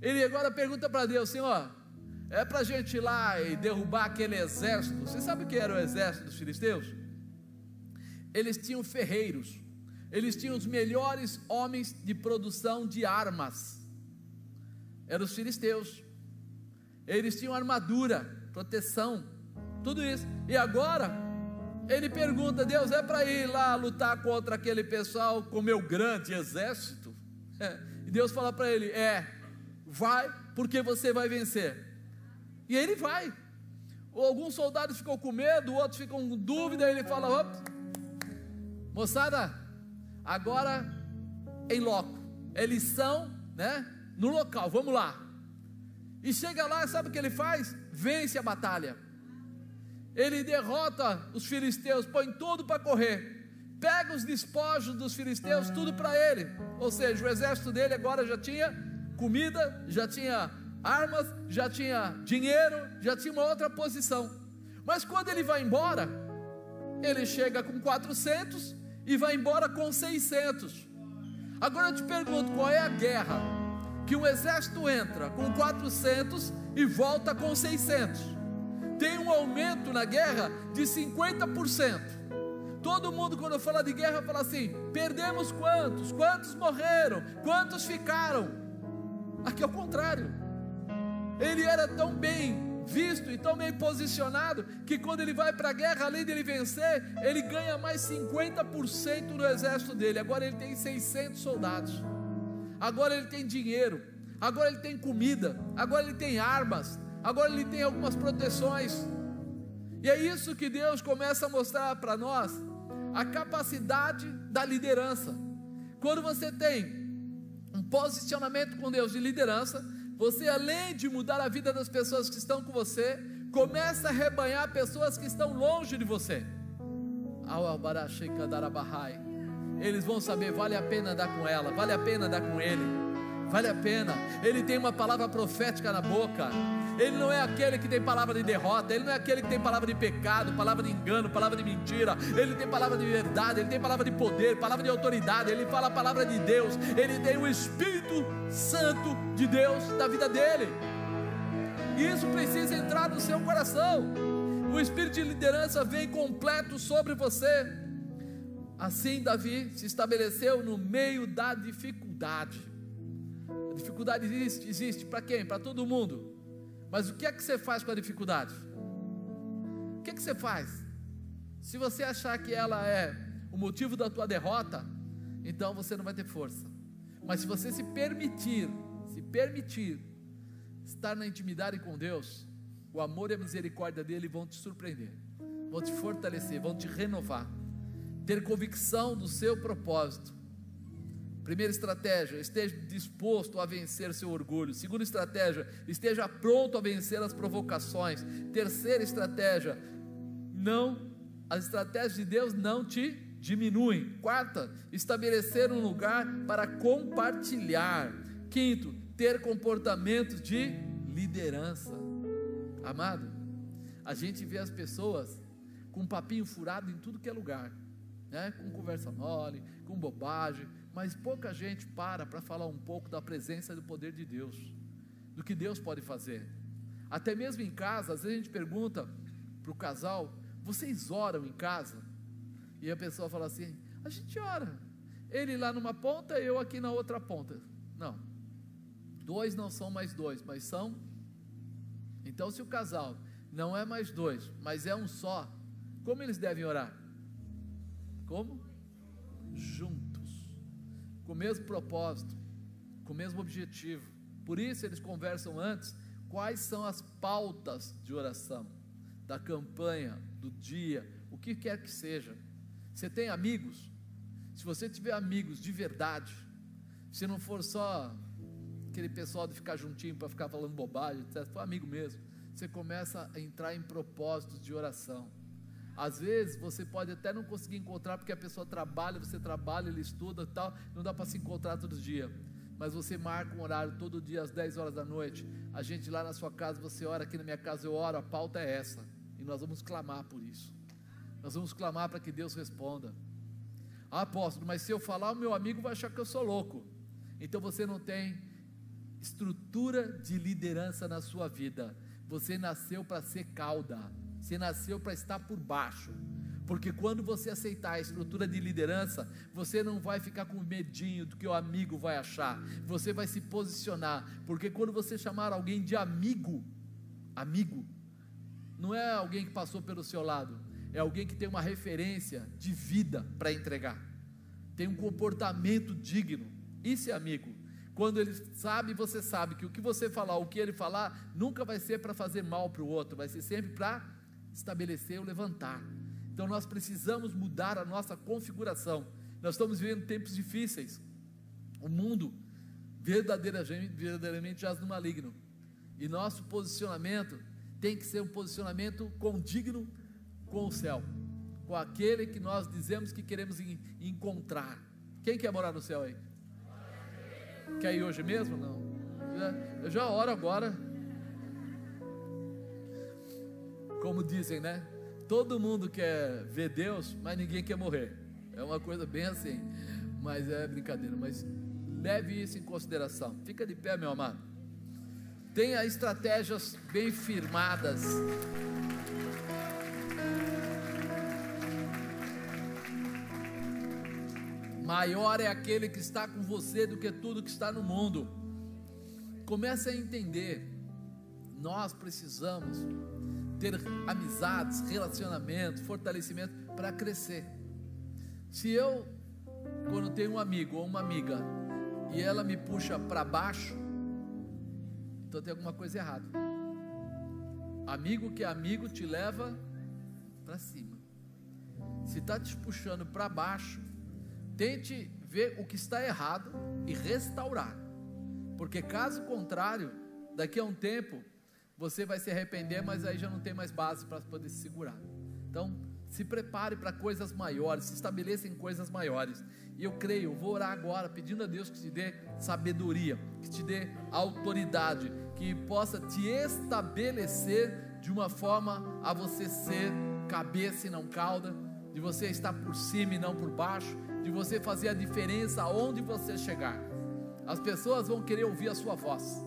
Ele agora pergunta para Deus: Senhor, é para a gente ir lá e derrubar aquele exército. Você sabe o que era o exército dos filisteus? Eles tinham ferreiros, eles tinham os melhores homens de produção de armas. Eram os filisteus. Eles tinham armadura, proteção, tudo isso. E agora, ele pergunta: Deus, é para ir lá lutar contra aquele pessoal com meu grande exército? É. E Deus fala para ele: É, vai, porque você vai vencer. E ele vai. Alguns soldados ficam com medo, outros ficam com dúvida. Ele fala: Opa, moçada, agora em loco, eles são, né, no local, vamos lá. E chega lá, sabe o que ele faz? Vence a batalha. Ele derrota os filisteus, põe tudo para correr. Pega os despojos dos filisteus, tudo para ele. Ou seja, o exército dele agora já tinha comida, já tinha armas, já tinha dinheiro, já tinha uma outra posição. Mas quando ele vai embora, ele chega com 400 e vai embora com 600. Agora eu te pergunto, qual é a guerra que um exército entra com 400 e volta com 600. Tem um aumento na guerra de 50%. Todo mundo, quando fala de guerra, fala assim: perdemos quantos? Quantos morreram? Quantos ficaram? Aqui é o contrário. Ele era tão bem visto e tão bem posicionado que quando ele vai para a guerra, além de ele vencer, ele ganha mais 50% no exército dele. Agora ele tem 600 soldados agora ele tem dinheiro, agora ele tem comida, agora ele tem armas, agora ele tem algumas proteções. E é isso que Deus começa a mostrar para nós, a capacidade da liderança. Quando você tem um posicionamento com Deus de liderança, você além de mudar a vida das pessoas que estão com você, começa a rebanhar pessoas que estão longe de você. Eles vão saber, vale a pena dar com ela, vale a pena dar com ele, vale a pena. Ele tem uma palavra profética na boca. Ele não é aquele que tem palavra de derrota, ele não é aquele que tem palavra de pecado, palavra de engano, palavra de mentira. Ele tem palavra de verdade, ele tem palavra de poder, palavra de autoridade. Ele fala a palavra de Deus, ele tem o Espírito Santo de Deus da vida dele. E isso precisa entrar no seu coração. O espírito de liderança vem completo sobre você. Assim, Davi se estabeleceu no meio da dificuldade. A dificuldade existe, existe para quem? Para todo mundo. Mas o que é que você faz com a dificuldade? O que é que você faz? Se você achar que ela é o motivo da tua derrota, então você não vai ter força. Mas se você se permitir, se permitir estar na intimidade com Deus, o amor e a misericórdia dele vão te surpreender, vão te fortalecer, vão te renovar ter convicção do seu propósito. Primeira estratégia, esteja disposto a vencer seu orgulho. Segunda estratégia, esteja pronto a vencer as provocações. Terceira estratégia, não as estratégias de Deus não te diminuem. Quarta, estabelecer um lugar para compartilhar. Quinto, ter comportamentos de liderança. Amado, a gente vê as pessoas com papinho furado em tudo que é lugar né? com conversa mole, com bobagem, mas pouca gente para para falar um pouco da presença e do poder de Deus, do que Deus pode fazer. Até mesmo em casa, às vezes a gente pergunta para o casal: vocês oram em casa? E a pessoa fala assim: a gente ora. Ele lá numa ponta, eu aqui na outra ponta. Não. Dois não são mais dois, mas são. Então, se o casal não é mais dois, mas é um só, como eles devem orar? Como? Juntos, com o mesmo propósito, com o mesmo objetivo. Por isso eles conversam antes quais são as pautas de oração, da campanha, do dia, o que quer que seja. Você tem amigos? Se você tiver amigos de verdade, se não for só aquele pessoal de ficar juntinho para ficar falando bobagem, etc., for amigo mesmo, você começa a entrar em propósitos de oração. Às vezes você pode até não conseguir encontrar porque a pessoa trabalha, você trabalha, ele estuda e tal, não dá para se encontrar todo dia. Mas você marca um horário todo dia às 10 horas da noite. A gente lá na sua casa, você ora, aqui na minha casa eu oro, a pauta é essa. E nós vamos clamar por isso. Nós vamos clamar para que Deus responda. Ah, apóstolo, mas se eu falar, o meu amigo vai achar que eu sou louco. Então você não tem estrutura de liderança na sua vida. Você nasceu para ser cauda. Você nasceu para estar por baixo. Porque quando você aceitar a estrutura de liderança, você não vai ficar com medinho do que o amigo vai achar. Você vai se posicionar. Porque quando você chamar alguém de amigo, amigo, não é alguém que passou pelo seu lado, é alguém que tem uma referência de vida para entregar, tem um comportamento digno. Isso é amigo. Quando ele sabe, você sabe que o que você falar, o que ele falar, nunca vai ser para fazer mal para o outro, vai ser sempre para estabelecer ou levantar. Então nós precisamos mudar a nossa configuração. Nós estamos vivendo tempos difíceis. O mundo verdadeiramente, verdadeiramente jaz no maligno. E nosso posicionamento tem que ser um posicionamento condigno com o céu, com aquele que nós dizemos que queremos encontrar. Quem quer morar no céu aí? Quer ir hoje mesmo? Não. Eu já oro agora como dizem, né? Todo mundo quer ver Deus, mas ninguém quer morrer. É uma coisa bem assim, mas é brincadeira. Mas leve isso em consideração. Fica de pé, meu amado. Tenha estratégias bem firmadas. Maior é aquele que está com você do que tudo que está no mundo. Comece a entender. Nós precisamos ter amizades, relacionamento, fortalecimento para crescer. Se eu, quando tenho um amigo ou uma amiga e ela me puxa para baixo, então tem alguma coisa errada. Amigo que é amigo te leva para cima. Se está te puxando para baixo, tente ver o que está errado e restaurar. Porque caso contrário, daqui a um tempo você vai se arrepender, mas aí já não tem mais base para poder se segurar. Então, se prepare para coisas maiores, se estabeleça em coisas maiores. E eu creio, eu vou orar agora pedindo a Deus que te dê sabedoria, que te dê autoridade, que possa te estabelecer de uma forma a você ser cabeça e não cauda, de você estar por cima e não por baixo, de você fazer a diferença aonde você chegar. As pessoas vão querer ouvir a sua voz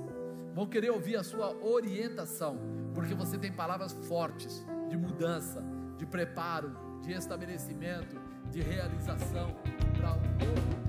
vão querer ouvir a sua orientação, porque você tem palavras fortes de mudança, de preparo, de estabelecimento, de realização para um novo